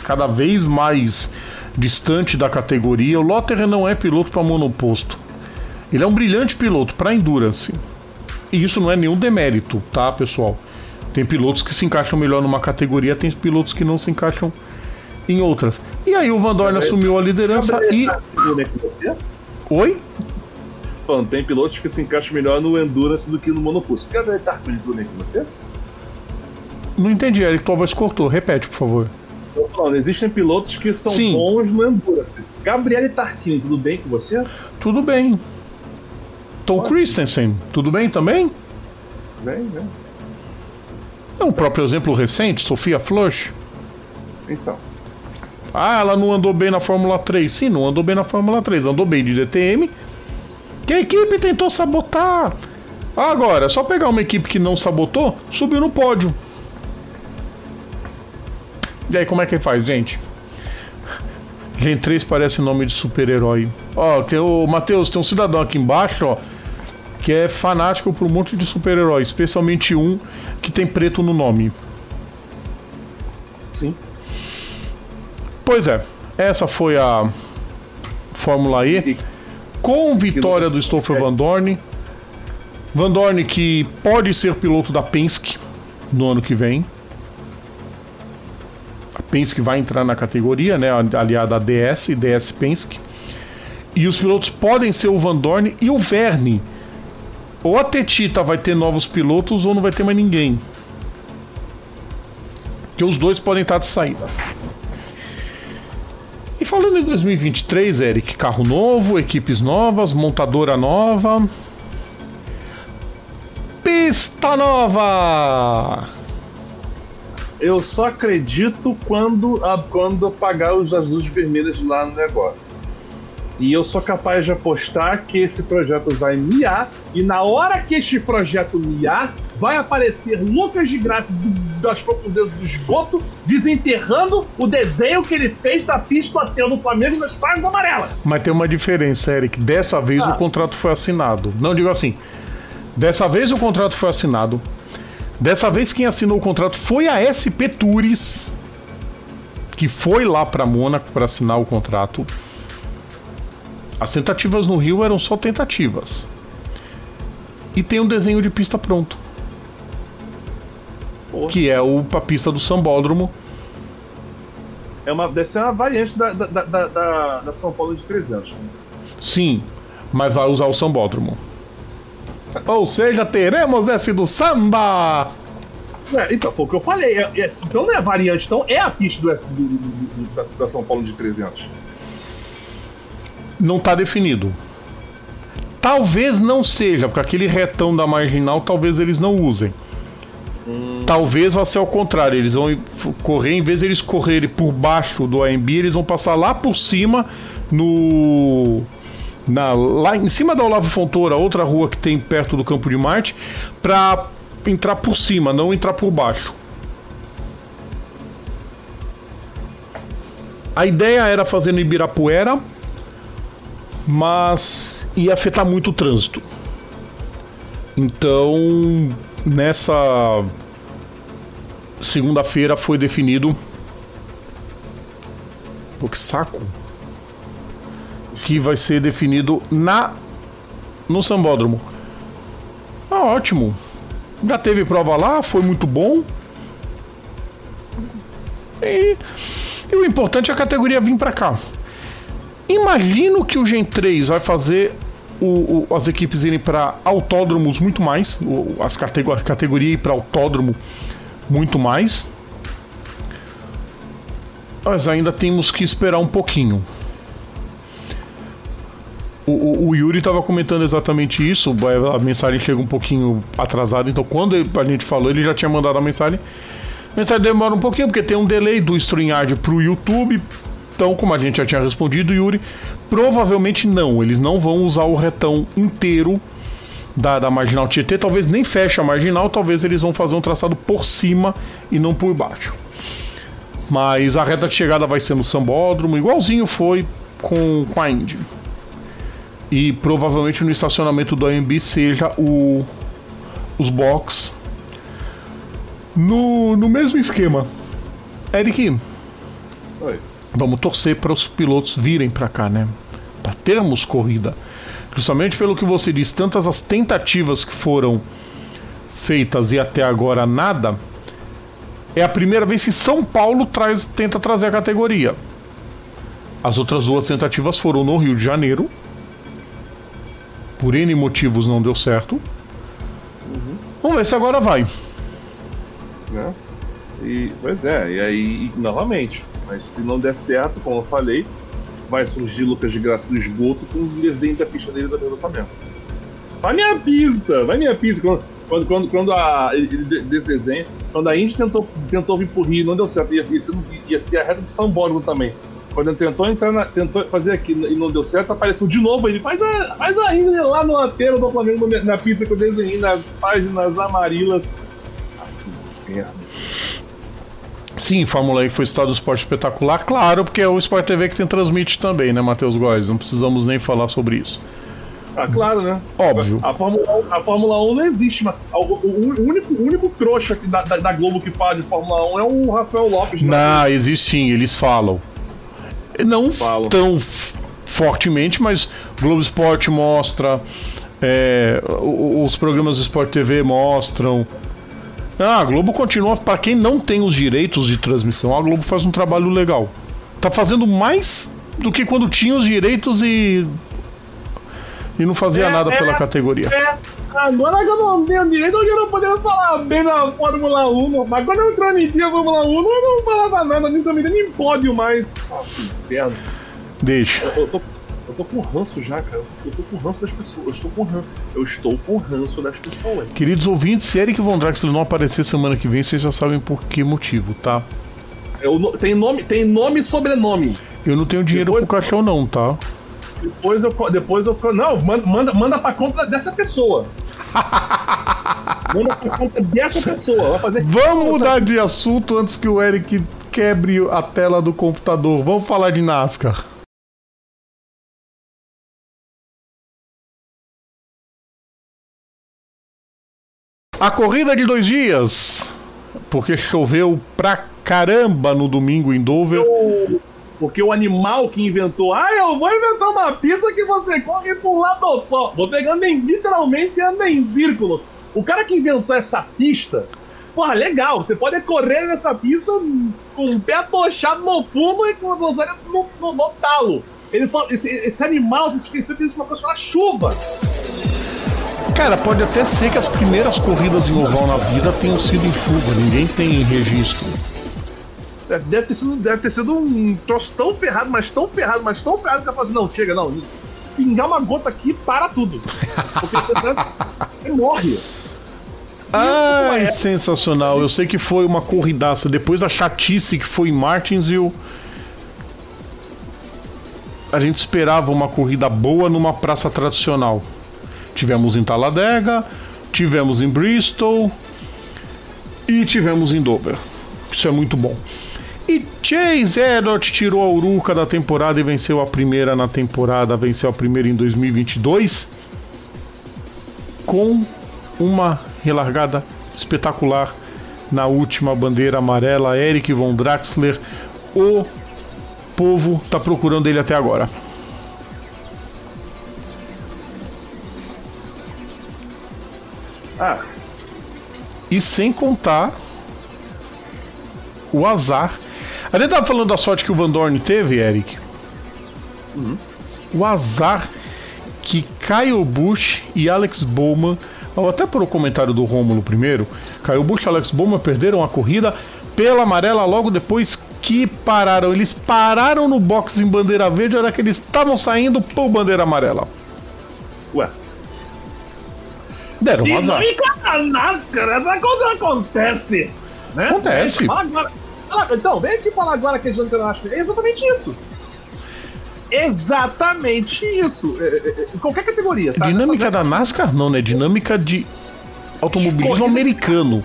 Cada vez mais distante da categoria. O Lotterer não é piloto para monoposto. Ele é um brilhante piloto para endurance. E isso não é nenhum demérito, tá, pessoal? Tem pilotos que se encaixam melhor numa categoria, tem pilotos que não se encaixam em outras. E aí o Van Dorn assumiu a liderança e. Você? Oi? Falando, tem pilotos que se encaixam melhor no Endurance do que no Monoposto. Quer ver tá com o que você? Não entendi, Eric, tua voz cortou. Repete, por favor. Tô falando, existem pilotos que são Sim. bons no Endurance. Gabriele Tarquini, tudo bem com você? Tudo bem. Tom Christensen, tudo bem também? Bem, né? É um próprio exemplo recente, Sofia Flush. Então. Ah, ela não andou bem na Fórmula 3. Sim, não andou bem na Fórmula 3. Andou bem de DTM. Que a equipe tentou sabotar. Agora, só pegar uma equipe que não sabotou, subiu no pódio. E aí, como é que faz, gente? Gen 3 parece nome de super-herói. Ó, tem o Matheus, tem um cidadão aqui embaixo, ó, que é fanático por um monte de super-herói, especialmente um que tem preto no nome. Sim. Pois é, essa foi a Fórmula E. Com vitória do Stoffel Van Dorn. Van Dorn que pode ser piloto da Penske no ano que vem. A Penske vai entrar na categoria, né? Aliada a DS, DS Penske. E os pilotos podem ser o Van Dorn e o Verne. Ou a Tetita vai ter novos pilotos ou não vai ter mais ninguém. Que os dois podem estar de saída. E falando em 2023, Eric, carro novo, equipes novas, montadora nova. Pista nova! Eu só acredito quando, quando apagar os as luzes vermelhas lá no negócio. E eu sou capaz de apostar que esse projeto vai miar, e na hora que este projeto miar, vai aparecer Lucas de Graça do- das profundezas do esgoto, desenterrando o desenho que ele fez da pista hotel do Flamengo nas pragas amarelas. Mas tem uma diferença, Eric. Dessa vez Ah. o contrato foi assinado. Não digo assim. Dessa vez o contrato foi assinado. Dessa vez quem assinou o contrato foi a SP Tours, que foi lá para Mônaco para assinar o contrato. As tentativas no Rio eram só tentativas. E tem um desenho de pista pronto. Porra. Que é o a pista do Sambódromo. É uma, deve ser uma variante da, da, da, da, da São Paulo de 300. né? Sim, mas vai usar o Sambódromo. Ou seja, teremos esse do samba! É, então, foi o que eu falei. É- é- então não é variante, então é a pista do, do- do- da São Paulo de 300. Não tá definido. Talvez não seja, porque aquele retão da marginal talvez eles não usem. Talvez vá ser ao contrário. Eles vão correr, em vez de eles correrem por baixo do AMB, eles vão passar lá por cima no. Na, lá em cima da Olavo Fontoura, outra rua que tem perto do Campo de Marte, para entrar por cima, não entrar por baixo. A ideia era fazer no Ibirapuera, mas ia afetar muito o trânsito. Então, nessa segunda-feira foi definido. Pô, que saco! Que vai ser definido na no Sambódromo. Ah, ótimo. Já teve prova lá, foi muito bom. E, e o importante é a categoria vir para cá. Imagino que o Gen 3 vai fazer o, o, as equipes irem para autódromos muito mais, o, as categor, a categoria ir para autódromo muito mais. Mas ainda temos que esperar um pouquinho. O, o Yuri estava comentando exatamente isso. A mensagem chega um pouquinho atrasada, então quando a gente falou, ele já tinha mandado a mensagem. A mensagem demora um pouquinho, porque tem um delay do StreamYard para o YouTube. Então, como a gente já tinha respondido, Yuri, provavelmente não. Eles não vão usar o retão inteiro da, da marginal Tietê. Talvez nem feche a marginal, talvez eles vão fazer um traçado por cima e não por baixo. Mas a reta de chegada vai ser no Sambódromo, igualzinho foi com, com a Indy. E provavelmente no estacionamento do AMB seja o, os box no, no mesmo esquema. Eric. Oi. Vamos torcer para os pilotos virem para cá, né? Para termos corrida. Justamente pelo que você disse, tantas as tentativas que foram feitas e até agora nada, é a primeira vez que São Paulo traz, tenta trazer a categoria. As outras duas tentativas foram no Rio de Janeiro. Por N motivos não deu certo. Uhum. Vamos ver se agora vai. É. E, pois é, e aí, novamente, mas se não der certo, como eu falei, vai surgir Lucas de Graça do esgoto com os desenhos da pista dele do Flamengo. Vai minha pista! Vai minha pista! Quando, quando, quando a. Desse desenho, quando a Indy tentou, tentou vir pro Rio, não deu certo, ia, ia, ia ser a reta do Borgo também. Quando ele tentou entrar na, tentou fazer aqui e não deu certo, apareceu de novo ele faz a, faz a Indy lá no lateral do Flamengo na pista que eu desenhei nas páginas amarelas. Ah, que merda. Sim, Fórmula E foi estado do esporte espetacular, claro, porque é o Sport TV que tem transmite também, né, Matheus Góes? Não precisamos nem falar sobre isso. Ah, claro, né? Óbvio. A Fórmula, a Fórmula 1 não existe, mas o, o único, o único trouxa da, da, da, Globo que fala de Fórmula 1 é o Rafael Lopes. Né? Não, existe sim, eles falam. Não falam. tão fortemente, mas Globo Esporte mostra, é, os programas do Sport TV mostram. Ah, a Globo continua. Para quem não tem os direitos de transmissão, a Globo faz um trabalho legal. Tá fazendo mais do que quando tinha os direitos e. E não fazia é, nada é, pela categoria. É. Agora que eu não tenho direito, eu não poderia falar bem na Fórmula 1. Mas quando eu transmitia a Fórmula 1, eu não falava nada, nem também nem pódio mais. Ah, que inferno. Deixa. Eu, eu tô tô com ranço já, cara. Eu tô com ranço das pessoas. Eu estou com ranço. Eu estou com ranço das pessoas. Queridos ouvintes, se Eric Von Draxler não aparecer semana que vem, vocês já sabem por que motivo, tá? Eu, tem, nome, tem nome e sobrenome. Eu não tenho dinheiro depois, pro caixão, não, tá? Depois eu. Depois eu. Não, manda, manda, manda pra conta dessa pessoa. manda pra conta dessa pessoa. Vai fazer Vamos mudar de assunto antes que o Eric quebre a tela do computador. Vamos falar de NASCAR. A corrida de dois dias, porque choveu pra caramba no domingo em Dover. Porque o animal que inventou, ah, eu vou inventar uma pista que você corre por um lado só. Você anda em, literalmente anda em círculos. O cara que inventou essa pista, porra, legal, você pode correr nessa pista com o pé atochado no fundo e com a velocidade no, no, no talo. Ele só, esse, esse animal se esqueceu que existe uma coisa chamada chuva. Cara, pode até ser que as primeiras corridas em oval na vida tenham sido em chuva, ninguém tem registro. Deve ter sido, deve ter sido um troço tão ferrado, mas tão ferrado, mas tão ferrado que ela fala assim, não, chega, não. Pingar uma gota aqui para tudo. Porque você, você morre. Ai, sensacional. Eu sei que foi uma corridaça. Depois da chatice que foi em Martinsville, a gente esperava uma corrida boa numa praça tradicional. Tivemos em Talladega, tivemos em Bristol e tivemos em Dover. Isso é muito bom. E Chase Edot tirou a uruca da temporada e venceu a primeira na temporada, venceu a primeira em 2022 com uma relargada espetacular na última bandeira amarela. Eric von Draxler, o povo tá procurando ele até agora. Ah. E sem contar o azar. A gente tava falando da sorte que o Van Dorn teve, Eric. Uhum. O azar que Kyle Busch e Alex Bowman, até por o comentário do Rômulo primeiro, Kyle Busch e Alex Bowman perderam a corrida pela amarela logo depois que pararam. Eles pararam no box em bandeira verde, a hora que eles estavam saindo por bandeira amarela. Ué. Deram um azar. a NASCAR, essa coisa acontece. Né? Acontece. Agora, então, vem aqui falar agora que a gente NASCAR. É exatamente isso. Exatamente isso. É, é, é, qualquer categoria. Tá? Dinâmica da NASCAR não, né? Dinâmica de automobilismo americano.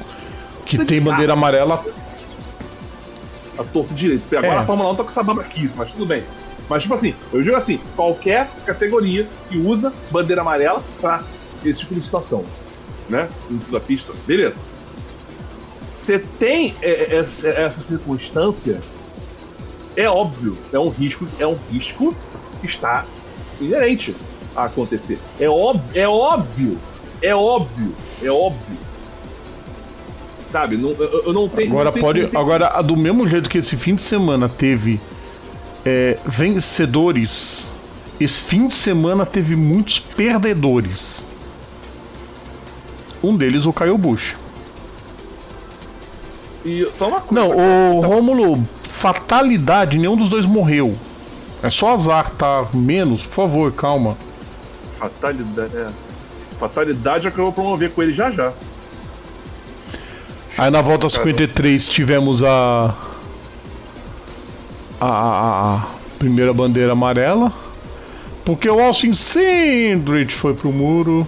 Que tem bandeira amarela a torto direito. Agora é. a Fórmula 1 tá com essa babaquice, mas tudo bem. Mas, tipo assim, eu digo assim: qualquer categoria que usa bandeira amarela pra esse tipo de situação, né? Dentro da pista, beleza. Você tem essa circunstância, é óbvio, é um risco, é um risco que está inerente a acontecer. É óbvio, é óbvio, é óbvio, é óbvio Sabe? Não, eu, eu, não tenho. Agora não tenho, pode. Não tenho... Agora, do mesmo jeito que esse fim de semana teve é, vencedores, esse fim de semana teve muitos perdedores. Um deles, o Caio Bush. E só uma coisa. Não, o Rômulo, fatalidade, nenhum dos dois morreu. É só azar, tá? Menos, por favor, calma. Fatalidade, é. Fatalidade é que eu vou promover com ele já já. Aí na volta 53 tivemos a. A, a, a primeira bandeira amarela. Porque o Austin Sindrich foi pro muro.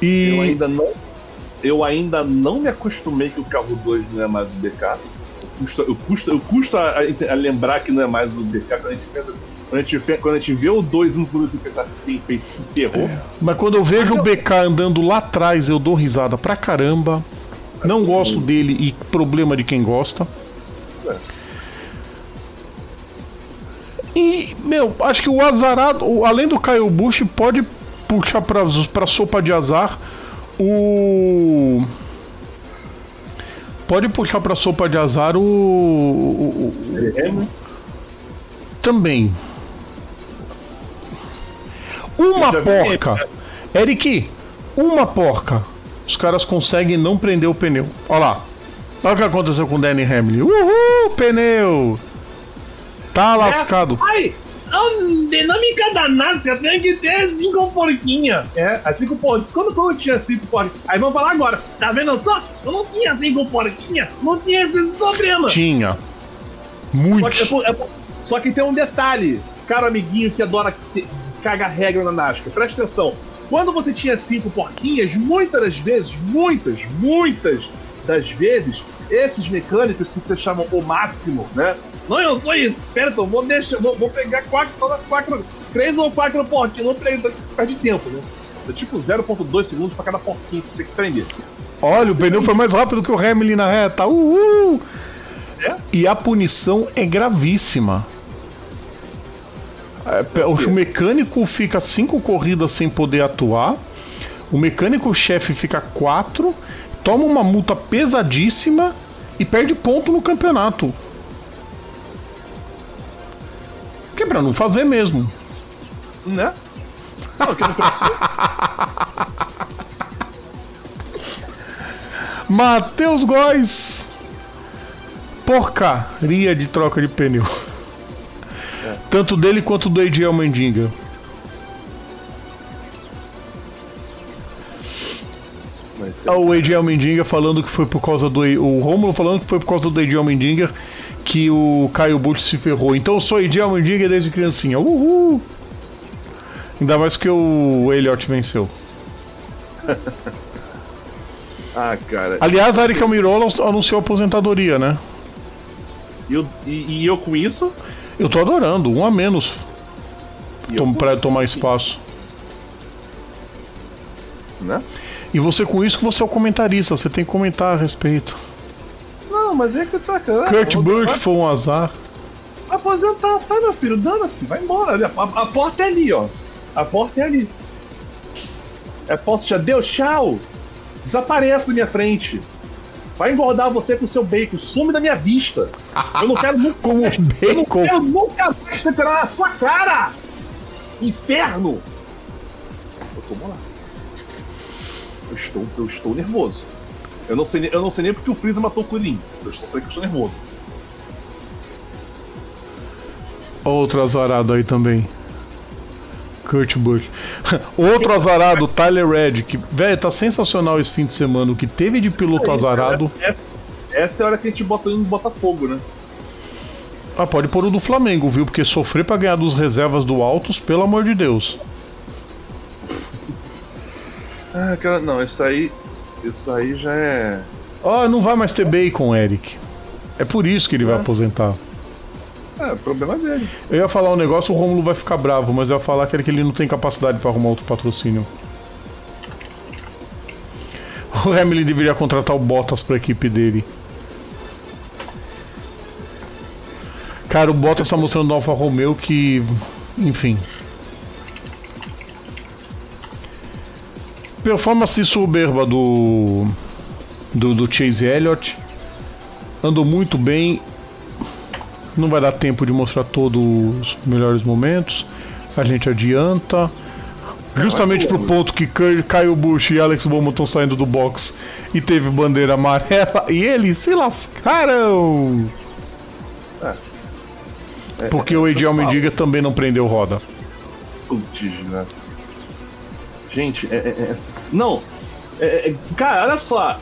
E. Eu ainda não. Eu ainda não me acostumei que o carro 2 não é mais o BK. Eu custo, eu custo, eu custo a, a, lembrar que não é mais o BK quando a gente pensa quando a gente, quando a gente vê o 2 no clube, você pensa assim, ferrou. É. Mas quando eu vejo o BK andando lá atrás, eu dou risada pra caramba. Não gosto dele e problema de quem gosta. E, meu, acho que o azarado, além do Kyle Bush, pode puxar pra, pra sopa de azar o. Pode puxar pra sopa de azar o. o, o também. Uma porca. Eric, uma porca os caras conseguem não prender o pneu. Olha lá. Olha o que aconteceu com o Danny Hamlin. Uhul, pneu! Tá lascado. Ai, a dinâmica da NASCAR tem que ter cinco porquinhas. É, as cinco porquinhas. Quando, quando eu tinha cinco porquinhas. Aí vamos falar agora. Tá vendo só? Eu não tinha cinco porquinhas. Não tinha esse problema. Tinha. Muito. Só que, é, é, só que tem um detalhe. Cara amiguinho que adora cagar regra na NASCAR. Presta atenção. Quando você tinha cinco porquinhas, muitas das vezes, muitas, muitas das vezes, esses mecânicos que você chamam o máximo, né? Não, eu sou isso. Pera, então, vou deixar, vou, vou pegar quatro, só das quatro, três ou quatro porquinhos, não perde, perde tempo, né? É tipo 0.2 segundos para cada porquinho que você tem que prender. Olha, o pneu foi mais rápido que o Hamilton na reta. Uhul! É? E a punição é gravíssima. É, o mecânico fica cinco corridas sem poder atuar. O mecânico-chefe fica quatro, toma uma multa pesadíssima e perde ponto no campeonato. Que é pra não fazer mesmo. Né? Não, que não Matheus Góes. Porcaria de troca de pneu. Tanto dele quanto do Ediel Mandinga. Mas o AJ Almendinger falando que foi por causa do. O Romulo falando que foi por causa do AJ Almendinger que o Caio Butch se ferrou. Então eu sou AJ Almendinger desde criancinha. Uhul! Ainda mais que o Elliot venceu. ah, cara. Aliás, a Erika Almirola anunciou aposentadoria, né? E eu, e, e eu com isso? Eu tô adorando, um a menos. Tom, pra tomar espaço. Né? E você com isso que você é o comentarista, você tem que comentar a respeito. Mas é que tá, cara. Kurt Busch foi um azar. Aposentar, tá, meu filho, dana-se, vai embora. A, a, a, porta é ali, ó. A porta é ali. É porta já deu, tchau. Desapareça na minha frente. Vai engordar você com seu bacon, some da minha vista. Eu não quero nunca. Como mais, bacon? Eu não quero nunca mais temperar na sua cara! Inferno! Eu tô lá. Eu estou, eu estou nervoso. Eu não sei, eu não sei nem porque o Freeza matou o Kuririn. Eu só sei que eu estou nervoso. Outro azarado aí também. Kurt Busch. Outro azarado, Tyler Red, que, velho, tá sensacional esse fim de semana. O que teve de piloto azarado. Essa, essa, é a hora que a gente bota no Botafogo, né? Ah, pode pôr o do Flamengo, viu? Porque sofrer pra ganhar dos reservas do Altos, pelo amor de Deus. Ah, cara, não, isso aí. Isso aí já é. Ó, oh, não vai mais ter bacon, Eric. É por isso que ele é. vai aposentar. É, problema dele. Eu ia falar um negócio, o Romulo vai ficar bravo, mas eu ia falar que ele não tem capacidade para arrumar outro patrocínio. O Hamilton deveria contratar o Bottas pra equipe dele. Cara, o Bottas tá mostrando no Alfa Romeo que. Enfim. Performance soberba do. Do, do Chase Elliott. Andou muito bem não vai dar tempo de mostrar todos os melhores momentos. A gente adianta. Justamente pro ponto que Caio Bush e Alex Bowman estão saindo do box e teve bandeira amarela e eles se lascaram. É. É, Porque é, o Edi Almendiga também não prendeu roda. Putz, né? Gente, é, é, é não. cara, olha só.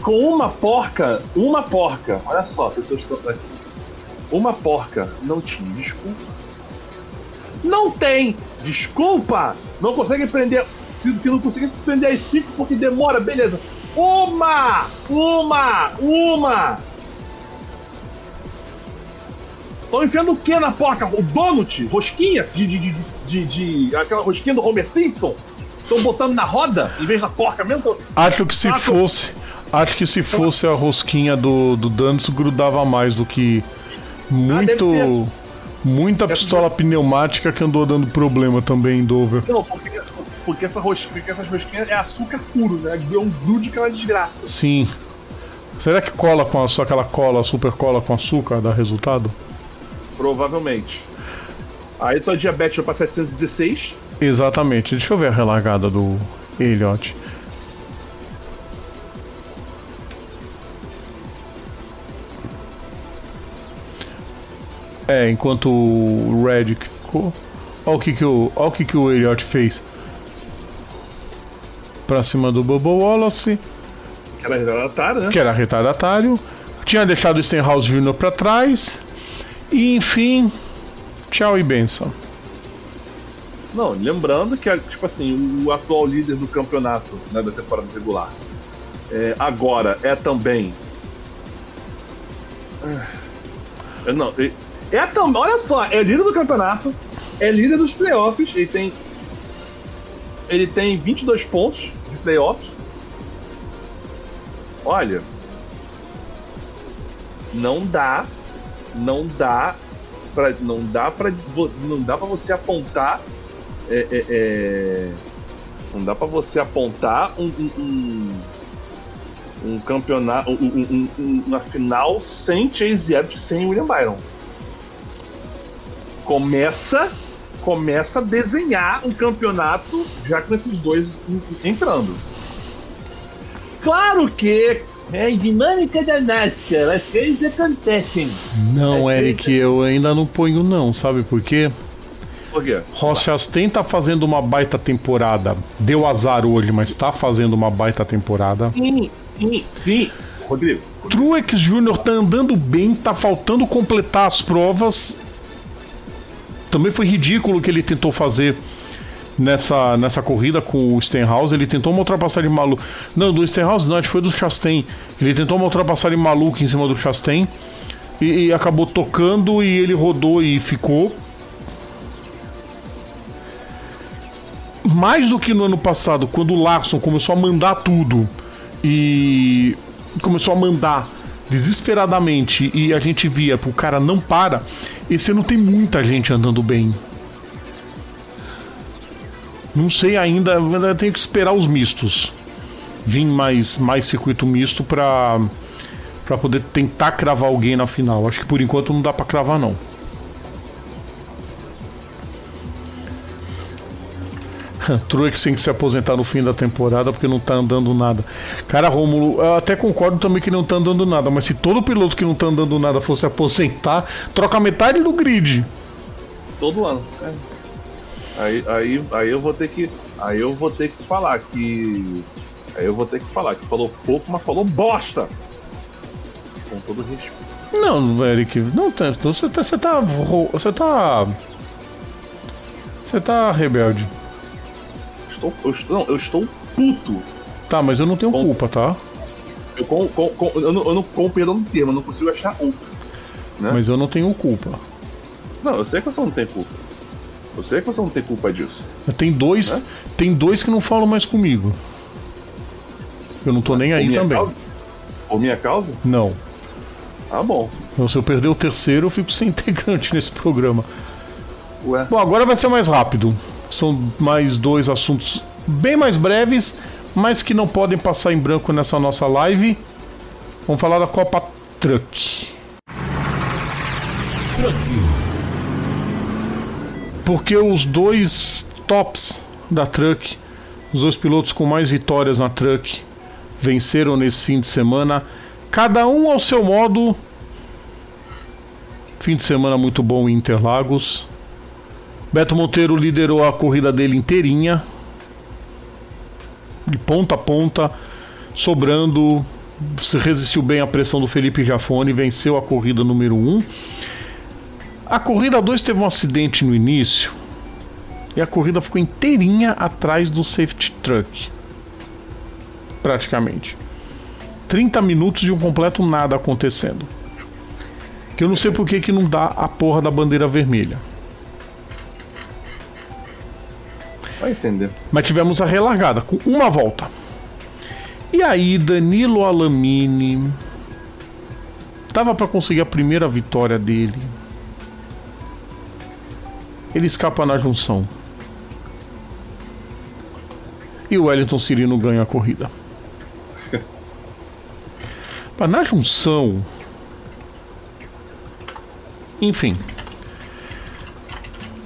Com uma porca, uma porca. Olha só, pessoas estão uma porca não tinha desculpa. Não tem desculpa! Não consegue prender. Se não conseguir se prender as cinco porque demora, beleza. Uma! Uma! Uma! Estão enfiando o que na porca? O donut? Rosquinha? De, de, de, de, de aquela rosquinha do Homer Simpson? Estão botando na roda em vez da porca mesmo? Acho que se ah, fosse. Acho que se fosse a rosquinha do, do Donuts grudava mais do que muito. Ah, muita pistola pneumática que andou dando problema também em Dover. Não, porque, porque, essa rosquinha, porque essas rosquinhas é açúcar puro, né? Deu um grude que é uma desgraça. Sim. Será que cola com a, só aquela cola, super cola com açúcar, dá resultado? Provavelmente. Aí tua diabetes foi pra 716. Exatamente. Deixa eu ver a relargada do Elliot. É, enquanto o Red ficou. Olha o que, que, o, olha o, que, que o Elliot fez. Pra cima do Bobo Wallace. Que era retardatário, né? Que era retardatário. Tinha deixado o Stenhouse Jr. pra trás. E enfim. Tchau e benção. Não, lembrando que, tipo assim, o atual líder do campeonato né, da temporada regular é, agora é também. É, não, é também, olha só, é líder do campeonato, é líder dos playoffs, ele tem ele tem 22 pontos de playoffs. Olha, não dá, não dá para não dá para não dá para você apontar é, é, é, não dá para você apontar um, um, um, um campeonato, um, uma final sem Chase Edwards, sem William Byron começa começa a desenhar um campeonato já com esses dois entrando. Claro que é dinâmica da NASCAR, as coisas acontecem. Não, as Eric, coisas... eu ainda não ponho não, sabe por quê? Por quê? Ross Chastain tá fazendo uma baita temporada. Deu azar hoje, mas tá fazendo uma baita temporada. Sim, sim, sim. Rodrigo. Truex Jr. tá andando bem, tá faltando completar as provas. Também foi ridículo o que ele tentou fazer nessa, nessa corrida com o Stenhouse. Ele tentou uma ultrapassagem maluca. Não, do Stenhouse não, acho que foi do Chastain. Ele tentou uma ultrapassagem maluca em cima do Chastain. E, e acabou tocando e ele rodou e ficou. Mais do que no ano passado, quando o Larson começou a mandar tudo e começou a mandar desesperadamente e a gente via o cara não para, esse ano tem muita gente andando bem. Não sei ainda, ainda tenho que esperar os mistos. Vim mais, mais circuito misto pra, pra poder tentar cravar alguém na final. Acho que por enquanto não dá pra cravar, não. Truex tem que se aposentar no fim da temporada porque não tá andando nada. Cara, Rômulo, eu até concordo também que não tá andando nada, mas se todo piloto que não tá andando nada fosse aposentar, troca metade do grid. Todo ano. É. Aí, aí, aí eu vou ter que. Aí eu vou ter que falar que. Aí eu vou ter que falar que falou pouco, mas falou bosta! Com todo respeito. Não, Eric, não tanto. Você tá. Você tá. Você tá. Você tá rebelde. Estou, eu, estou, não, eu estou puto. Tá, mas eu não tenho Com- culpa, tá? Eu, com, com, com- eu, não, eu não, com perdão do termo, eu não consigo achar outro. Né? Mas eu não tenho culpa. Não, eu sei que você não tem culpa. Eu sei que você não tem culpa disso. Tem dois, Hã? tem dois que não falam mais comigo. Eu não tô nem aí também. Causa? Por minha causa? Não. Ah, bom. Então, se eu perder o terceiro, eu fico sem integrante nesse programa. Ué. Bom, agora vai ser mais rápido. São mais dois assuntos bem mais breves, mas que não podem passar em branco nessa nossa live. Vamos falar da Copa Truck. Porque os dois tops da Truck, os dois pilotos com mais vitórias na Truck, venceram nesse fim de semana, cada um ao seu modo. Fim de semana muito bom em Interlagos. Beto Monteiro liderou a corrida dele inteirinha, de ponta a ponta, sobrando, se resistiu bem à pressão do Felipe Jafone, venceu a corrida número 1. A corrida 2 teve um acidente no início e a corrida ficou inteirinha atrás do safety truck. Praticamente. 30 minutos de um completo nada acontecendo. Que eu não sei por que, que não dá a porra da bandeira vermelha. Vai entender. Mas tivemos a relargada com uma volta. E aí, Danilo Alamini tava para conseguir a primeira vitória dele. Ele escapa na junção. E o Wellington Cirino ganha a corrida. Mas na junção. Enfim.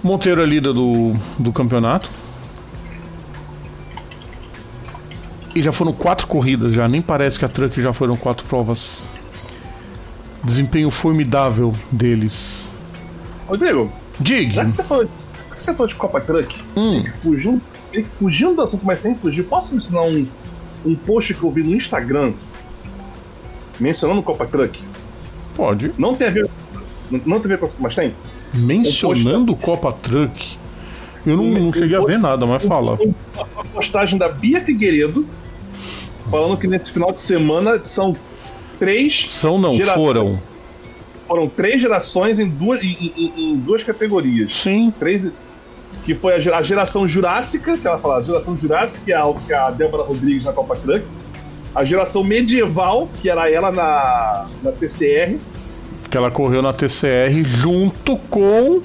Monteiro é líder do, do campeonato. E já foram quatro corridas, já nem parece que a Truck já foram quatro provas. Desempenho formidável deles. Rodrigo, Dig, já que você falou, que você falou de Copa Truck, hum, fugindo, fugindo do assunto, mas sem fugir, posso mencionar um, um post que eu vi no Instagram mencionando Copa Truck? pode. Não tem a ver, não, não tem a ver com mas tem? Mencionando Copa Truck, eu não, não cheguei a ver nada, mas fala. Uma postagem da Bia Figueiredo falando que nesse final de semana são três São não, Geração. foram. foram três gerações em duas, em, em- em duas categorias. Sim, Três, que foi a, gera- a geração Jurássica, que ela fala, a geração Jurássica, que é a, que é a Débora Rodrigues na Copa Truck. A geração medieval, que era ela na, na TCR. que ela correu na TCR junto com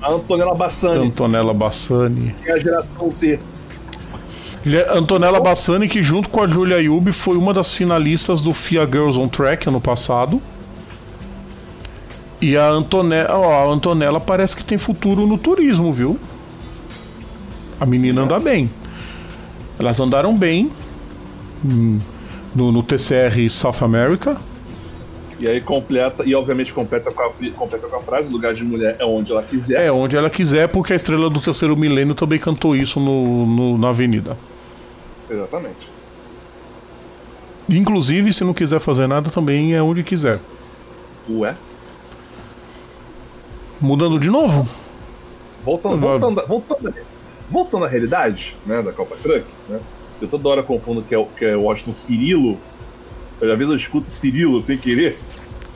A Antonella Bassani, Antonella Bassani. que é a geração Z. Le- Antonella Bassani, que junto com a Julia Yubi foi uma das finalistas do FIA Girls on Track ano passado. E a Antonella, ó, a Antonella parece que tem futuro no turismo, viu? A menina anda bem. Elas andaram bem hum, no, no TCR South America. E aí completa, e obviamente completa com, a, completa com a frase: lugar de mulher é onde ela quiser. É, onde ela quiser, porque a estrela do terceiro milênio também cantou isso no, no na avenida. Exatamente. Inclusive, se não quiser fazer nada, também é onde quiser. Ué? Mudando de novo? Voltando, voltando, voltando, voltando à realidade né, da Copa Truck, né? Eu toda hora confundo que é, que é Washington Cirilo. Eu, às vezes eu escuto Cirilo sem querer.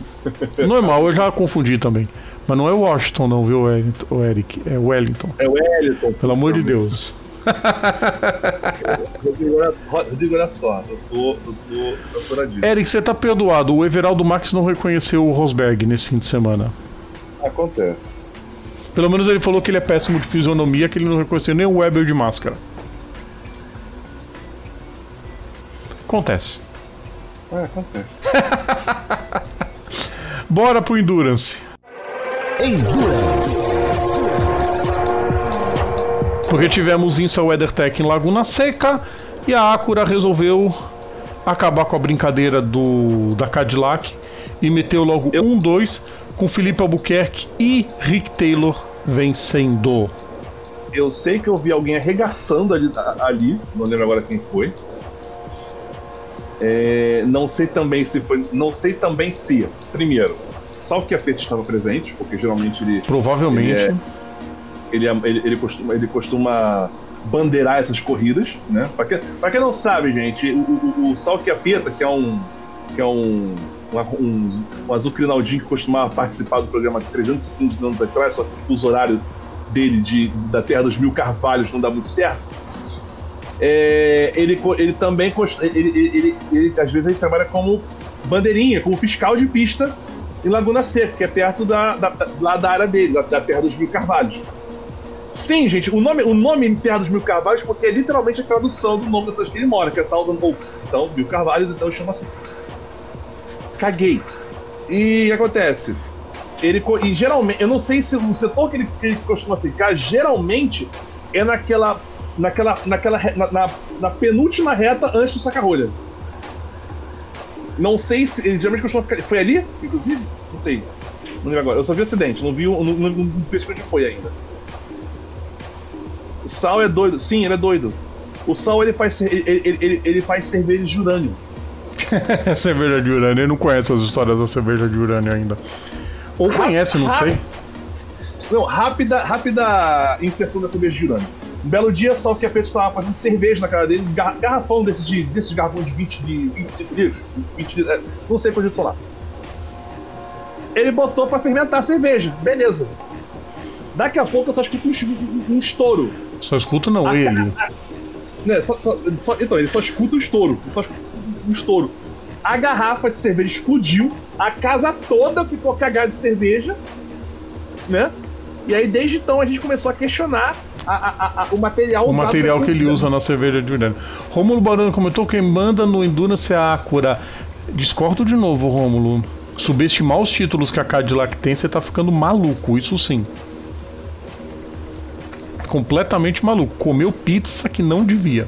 Normal, eu já confundi também. Mas não é Washington, não, viu, o Eric? É Wellington. É Wellington. Pelo amor de Deus. Rodrigo, olha só, eu tô, eu tô censuradíssimo. Eric, você tá perdoado. O Everaldo Marques não reconheceu o Rosberg nesse fim de semana. Acontece. Pelo menos ele falou que ele é péssimo de fisionomia, que ele não reconheceu nem o Weber de máscara. Acontece. É, acontece. Bora pro Endurance. Endurance. Porque tivemos Insa WeatherTech em Laguna Seca e a Acura resolveu acabar com a brincadeira do da Cadillac e meteu logo 1-2 um, com Felipe Albuquerque e Rick Taylor vencendo. Eu sei que eu vi alguém arregaçando ali, ali não lembro agora quem foi. É, não sei também se foi. Não sei também se, primeiro, só o que a Fete estava presente, porque geralmente ele. Provavelmente. Ele, é, ele, é, ele, ele, costuma, ele costuma bandeirar essas corridas, né? Pra, pra quem não sabe, gente, o, o, o Sal que é um. que é um. Um, um, azul crinaldinho que costumava participar do programa 315 anos atrás, só que o horário dele de, da Terra dos Mil Carvalhos não dá muito certo. É, ele, ele também ele, ele, ele, às vezes ele trabalha como bandeirinha, como fiscal de pista em Laguna Seca, que é perto da, da, lá da área dele, da, da Terra dos Mil Carvalhos. Sim, gente, o nome, o nome Terra dos Mil Carvalhos porque é literalmente a tradução do nome da cidade que ele mora, que é Thousand Oaks. Então, Mil Carvalhos, então chama assim. Caguei. E o que acontece? Ele, e geralmente, eu não sei se o setor que ele, que ele costuma ficar, geralmente é naquela. naquela. naquela na, na, na penúltima reta antes do saca-rolha. Não sei se. Ele geralmente costuma ficar. Foi ali, inclusive? Não sei. Não lembro agora. Eu só vi o acidente, não vi. Não, não, não, não onde foi ainda. O Sal é doido. Sim, ele é doido. O Sal ele faz, ele, ele, ele, faz cerveja de urânio. cerveja de urânio. Ele não conhece as histórias da cerveja de urânio ainda. Ou conhece, não sei. Não, rápida, rápida inserção da cerveja de urânio. Um belo dia, só que a Pedro estava fazendo cerveja na cara dele, garrafão desses, de, desses garrafões de 20, de 25 litros, 20 litros, não sei quanto lá. Ele botou para fermentar a cerveja, beleza. Daqui a pouco eu só escuto um, um estouro. Só escuto não, a, ele. A, a, né, só, só, só, então, ele só escuta o estouro. Só escuta um estouro. A garrafa de cerveja explodiu, a casa toda ficou cagada de cerveja, né? E aí, desde então, a gente começou a questionar a, a, a, o material O material que ele usa na cerveja de urânio. Rômulo Barano comentou: quem manda no Endurance é a Acura. Discordo de novo, Rômulo. Subestimar os títulos que a Cadillac tem, você tá ficando maluco, isso sim. Completamente maluco. Comeu pizza que não devia.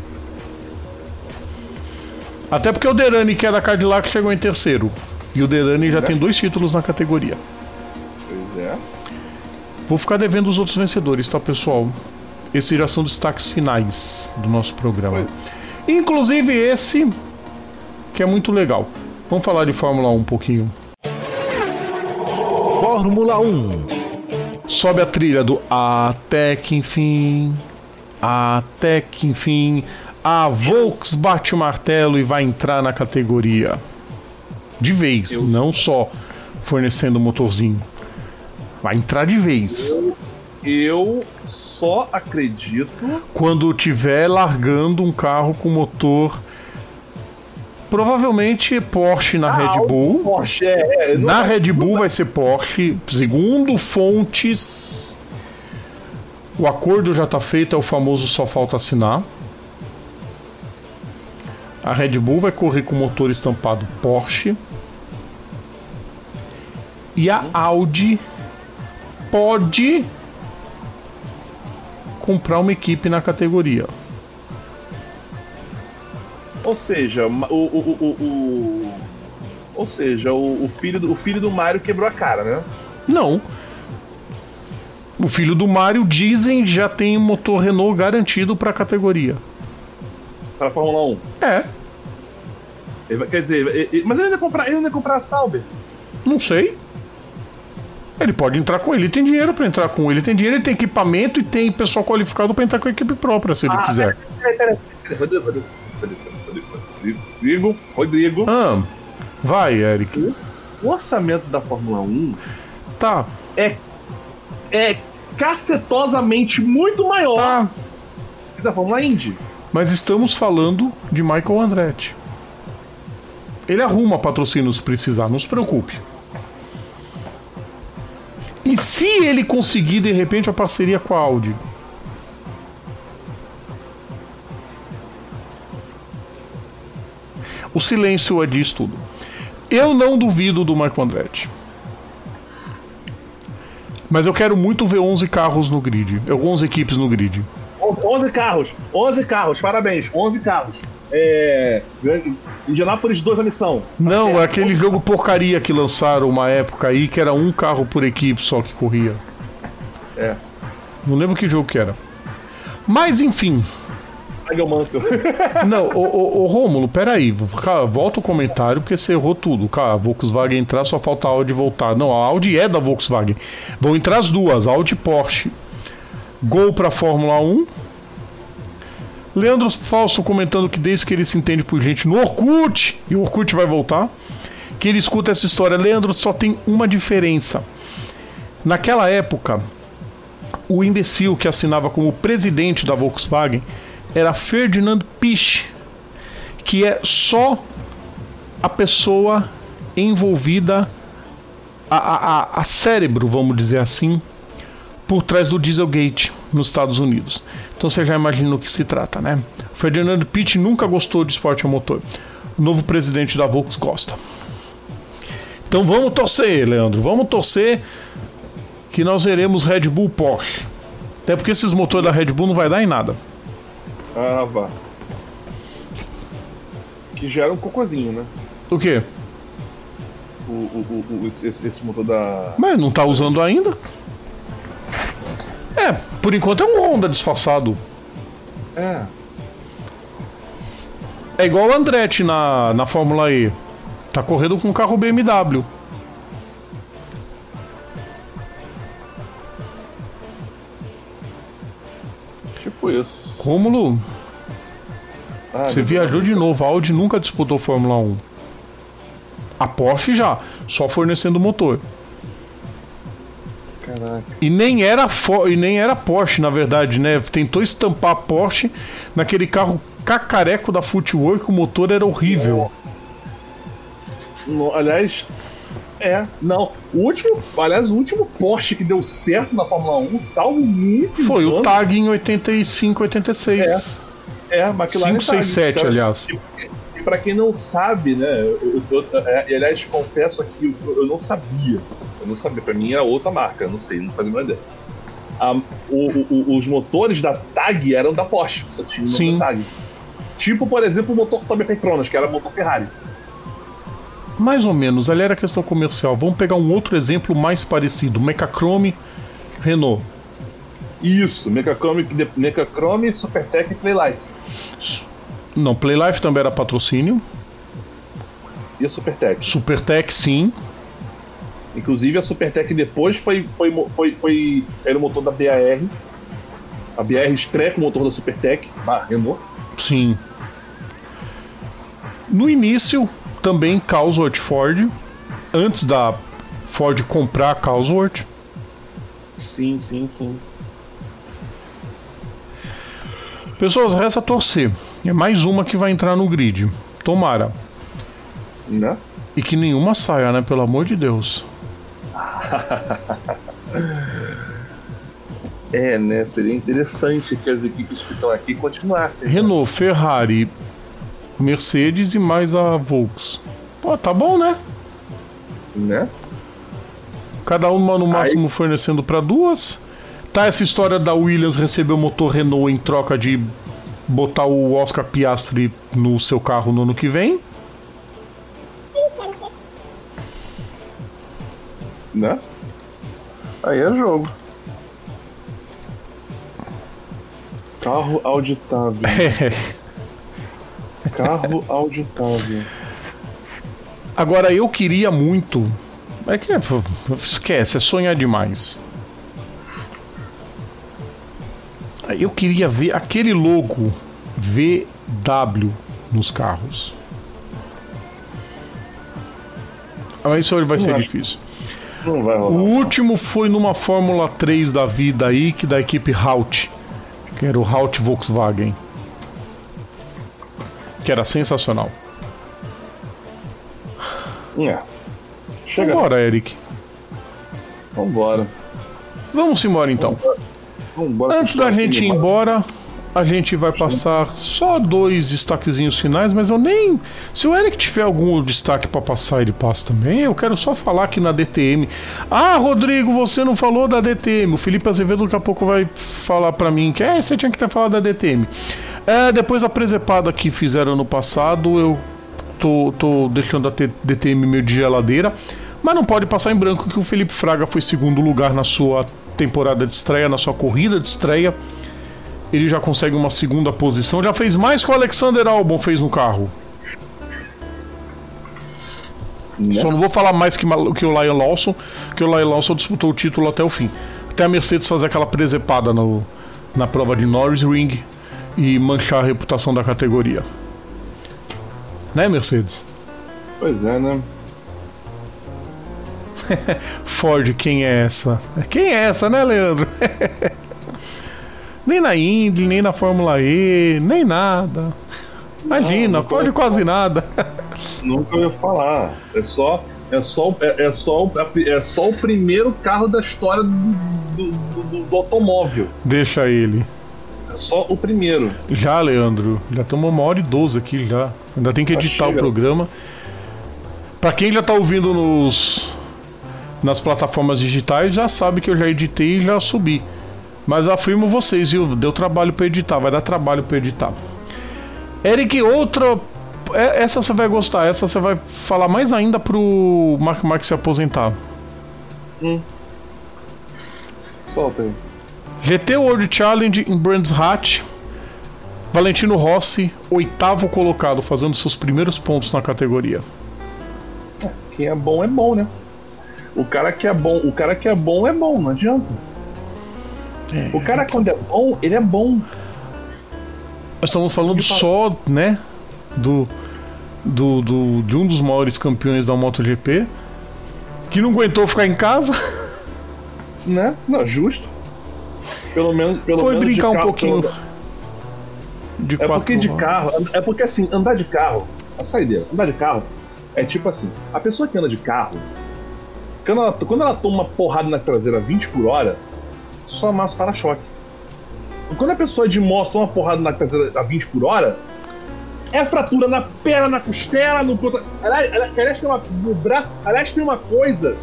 Até porque o Derani, que é da Cadillac, chegou em terceiro. E o Derani já é. tem dois títulos na categoria. Pois é. Vou ficar devendo os outros vencedores, tá, pessoal? Esses já são destaques finais do nosso programa. Inclusive esse, que é muito legal. Vamos falar de Fórmula 1 um pouquinho. Fórmula 1 Sobe a trilha do Até que enfim. Até que enfim. A Volks bate o martelo e vai entrar na categoria. De vez, Eu... não só fornecendo motorzinho. Vai entrar de vez. Eu, eu só acredito. Quando tiver largando um carro com motor. Provavelmente Porsche na ah, Red Bull. Porsche, é, na Red Bull vai ser Porsche. Segundo fontes. O acordo já está feito, é o famoso só falta assinar. A Red Bull vai correr com motor estampado Porsche. E a Audi pode comprar uma equipe na categoria. Ou seja, o, o, o, Ou seja, o, o filho, do, o filho do Mario quebrou a cara, né? Não. O filho do Mario, dizem, já tem motor Renault garantido para a categoria. Para a Fórmula 1. É. Ele, quer dizer, ele, mas ele ainda comprar, ele ainda comprar a Sauber. Não sei. Ele pode entrar com ele, ele tem dinheiro para entrar com ele, tem dinheiro, ele tem equipamento e tem pessoal qualificado para entrar com a equipe própria, se ele ah, quiser. Peraí, peraí, peraí. Rodrigo, Rodrigo. Ah, vai, Eric. O orçamento da Fórmula 1 tá. é, é cacetosamente muito maior tá. que da Fórmula Indy. Mas estamos falando de Michael Andretti. Ele arruma patrocínio se precisar, não se preocupe. E se ele conseguir de repente a parceria com a Audi? O silêncio é disso tudo. Eu não duvido do Michael Andretti. Mas eu quero muito ver 11 carros no grid. 11 equipes no grid. 11 carros. 11 carros. Parabéns. 11 carros. É. Indianápolis 2 a missão. Não, é aquele jogo porcaria que lançaram uma época aí que era um carro por equipe só que corria. É. Não lembro que jogo que era. Mas enfim, Não, ô, ô, ô Rômulo, peraí. Cara, volta o comentário porque você errou tudo. Cara, Volkswagen entrar, só falta a Audi voltar. Não, a Audi é da Volkswagen. Vão entrar as duas, Audi e Porsche. Gol pra Fórmula 1. Leandro Falso comentando que desde que ele se entende por gente no Orkut, e o Orkut vai voltar, que ele escuta essa história. Leandro, só tem uma diferença. Naquela época, o imbecil que assinava como presidente da Volkswagen era Ferdinand Pisch, que é só a pessoa envolvida, a, a, a cérebro, vamos dizer assim, por trás do Dieselgate nos Estados Unidos. Então você já imagina o que se trata, né? Ferdinand Pitt nunca gostou de esporte a motor. O novo presidente da Volks gosta. Então vamos torcer, Leandro. Vamos torcer que nós veremos Red Bull Porsche. Até porque esses motores da Red Bull não vai dar em nada. Vá. Que gera um cocôzinho, né? O quê? O, o, o, esse, esse motor da. Mas não tá usando ainda? É, por enquanto é um Honda disfarçado. É. É igual o Andretti na, na Fórmula E. Tá correndo com um carro BMW. Tipo isso. Rômulo, ah, você viajou de novo. A Audi nunca disputou Fórmula 1. A Porsche já, só fornecendo motor. Caraca. E nem era e nem era Porsche, na verdade, né? Tentou estampar a Porsche naquele carro cacareco da Footwork, o motor era horrível. No, aliás, é, não. O último, aliás, o último Porsche que deu certo na Fórmula 1, salvo muito. Foi o Tag em 85, 86. É, é McLaren 567, aliás. E, e pra quem não sabe, né, eu, eu, eu, é, aliás, confesso aqui, eu, eu, não sabia. Eu não sabia, pra mim era outra marca, eu não sei, não fazia ideia. A, o, o, os motores da TAG eram da Porsche, só tinha Sim. TAG. Tipo, por exemplo, o motor Saber Petronas, que era motor Ferrari. Mais ou menos, ali era questão comercial. Vamos pegar um outro exemplo mais parecido: Mechachrome Renault. Isso, Mechachrome, Mechachrome Supertech e Playlife. Não, Playlife também era patrocínio. E a Supertech? Supertech, sim. Inclusive a Supertech depois foi, foi, foi, foi era o motor da BAR. A BAR estreia com o motor da Supertech, Renault. Sim. No início, também Cosworth Ford, antes da Ford comprar a Cosworth. Sim, sim, sim. Pessoas, resta torcer. É mais uma que vai entrar no grid. Tomara. Né? E que nenhuma saia, né? Pelo amor de Deus. é, né? Seria interessante que as equipes que estão aqui continuassem. Né? Renault, Ferrari, Mercedes e mais a Volks. Pô, tá bom, né? Né? Cada uma no máximo Aí... fornecendo para duas. Tá essa história da Williams receber o motor Renault em troca de botar o Oscar Piastri no seu carro no ano que vem. Né? Aí é jogo. Carro auditável. Carro auditável. Agora eu queria muito. É que esquece, é sonhar demais. Eu queria ver aquele logo VW nos carros. Mas isso vai ser difícil. Não vai rolar. O último foi numa Fórmula 3 da vida aí, que da equipe Haut, que era o Haut Volkswagen. Que era sensacional. É. Chega. Vambora, Eric. Vambora. Vamos embora então. Vambora. Antes da gente ir embora, a gente vai passar só dois destaquezinhos finais, mas eu nem. Se o Eric tiver algum destaque para passar, ele passa também. Eu quero só falar aqui na DTM. Ah, Rodrigo, você não falou da DTM. O Felipe Azevedo daqui a pouco vai falar para mim que é, você tinha que ter falado da DTM. É, depois da presepada que fizeram no passado, eu tô, tô deixando a DTM meio de geladeira. Mas não pode passar em branco que o Felipe Fraga foi segundo lugar na sua temporada de estreia, na sua corrida de estreia. Ele já consegue uma segunda posição. Já fez mais que o Alexander Albon fez no carro. Né? Só não vou falar mais que, que o Lion Lawson, que o Lion Lawson disputou o título até o fim. Até a Mercedes fazer aquela presepada no, na prova de Norris Ring e manchar a reputação da categoria. Né, Mercedes? Pois é, né? Ford, quem é essa? Quem é essa, né, Leandro? nem na Indy, nem na Fórmula E, nem nada. Imagina, não, Ford quase nada. Nunca ia falar. É só, é só, é, é, só, é só o primeiro carro da história do, do, do, do automóvel. Deixa ele. Só o primeiro. Já, Leandro. Já estamos uma hora e doze aqui já. Ainda tem que editar o programa. Para quem já tá ouvindo nos nas plataformas digitais, já sabe que eu já editei e já subi. Mas afirmo vocês, viu? Deu trabalho para editar, vai dar trabalho para editar. Eric, outra. É, essa você vai gostar, essa você vai falar mais ainda pro Mark Mark se aposentar. Hum. Solta aí. GT World Challenge em Brands Hatch. Valentino Rossi, oitavo colocado, fazendo seus primeiros pontos na categoria. Quem é bom é bom, né? O cara que é bom, o cara que é bom é bom, não adianta. É, o cara quando é bom, ele é bom. Nós estamos falando só, né, do, do, do, de um dos maiores campeões da MotoGP que não aguentou ficar em casa. Né? Não, justo. Pelo menos, pelo Foi menos brincar um pouquinho. De é porque de carro, é porque assim, andar de carro, a saideira, andar de carro é tipo assim, a pessoa que anda de carro, quando ela, quando ela toma uma porrada na traseira 20 por hora, só amassa o para-choque. Quando a pessoa de moto toma uma porrada na traseira a 20 por hora, é fratura na perna, na costela, no. Aliás, aliás, tem uma, no braço. Aliás, tem uma coisa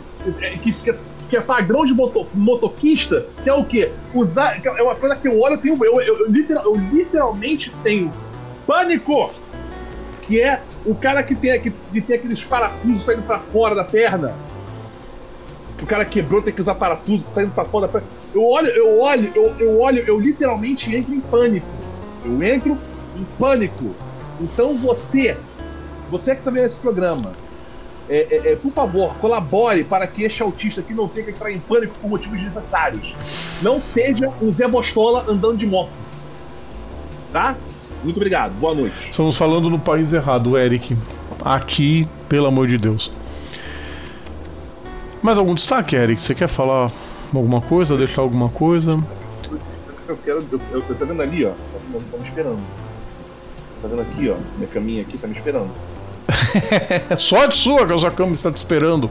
que, que, que é padrão de moto, motoquista, que é o quê? Usar. é uma coisa que eu olho, eu, tenho, eu, eu, eu, literal, eu literalmente tenho pânico! Que é o cara que tem, que, que tem aqueles parafusos saindo para fora da perna o cara quebrou, tem que usar parafuso saindo pra fora da Eu olho, eu olho, eu, eu olho, eu literalmente entro em pânico. Eu entro em pânico. Então você, você que tá vendo esse programa, é, é, é, por favor, colabore para que este autista aqui não tenha que entrar em pânico por motivos desnecessários. Não seja um Zé Bostola andando de moto. Tá? Muito obrigado. Boa noite. Estamos falando no país errado, Eric. Aqui, pelo amor de Deus. Mais algum destaque, Eric? Você quer falar alguma coisa, deixar alguma coisa? Eu quero. Eu, eu, vendo ali, ó. Tá, tá me esperando. Tá vendo aqui, ó. Minha caminha aqui tá me esperando. Só de sua que a sua cama está te esperando.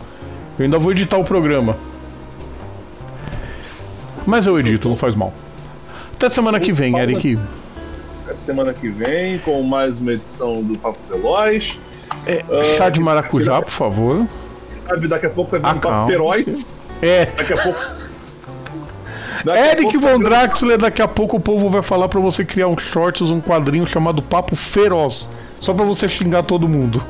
Eu ainda vou editar o programa. Mas eu edito, não faz mal. Até semana que vem, Eric. Até semana que vem com mais uma edição do Papo Veloz. É, chá de maracujá, por favor? Daqui a pouco vai vir ah, um papo feroz. É. Daqui a pouco. Daqui Eric Von Draxler, daqui a pouco o povo vai falar para você criar um shorts, um quadrinho chamado Papo Feroz. Só para você xingar todo mundo.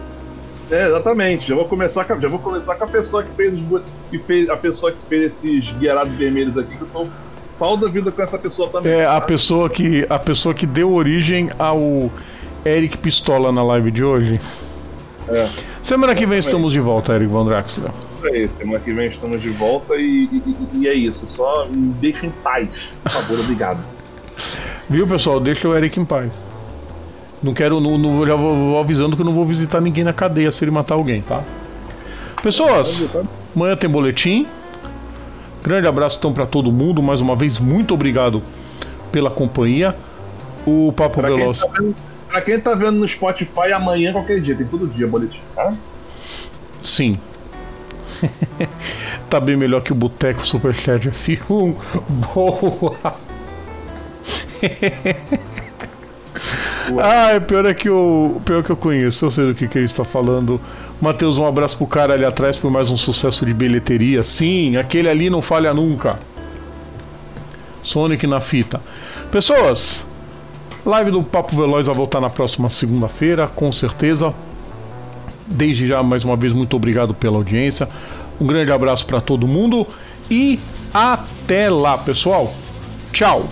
É, exatamente. Já vou começar com, já vou começar com a pessoa que fez os que fez a pessoa que fez esses guiarados vermelhos aqui que eu tô pau da vida com essa pessoa também. É a pessoa que a pessoa que deu origem ao Eric Pistola na live de hoje. É. Semana que vem estamos de volta, Eric Von Draxler. É semana que vem estamos de volta e, e, e é isso. Só me deixa em paz, por favor, obrigado. Viu, pessoal? Deixa o Eric em paz. Não quero, não, não, já vou, vou, avisando que eu não vou visitar ninguém na cadeia se ele matar alguém, tá? Pessoas, amanhã tem boletim. Grande abraço então para todo mundo. Mais uma vez, muito obrigado pela companhia. O Papo pra Veloz. Quem tá vendo, pra quem tá vendo no Spotify, amanhã, qualquer dia, tem todo dia boletim, tá? Sim. tá bem melhor que o Boteco Superchat F1. Boa! ah, é pior é que eu, pior que eu conheço, eu sei do que, que ele está falando. Matheus, um abraço pro cara ali atrás por mais um sucesso de bilheteria. Sim, aquele ali não falha nunca. Sonic na fita. Pessoas, live do Papo Veloz vai voltar na próxima segunda-feira, com certeza. Desde já, mais uma vez, muito obrigado pela audiência. Um grande abraço para todo mundo e até lá, pessoal. Tchau.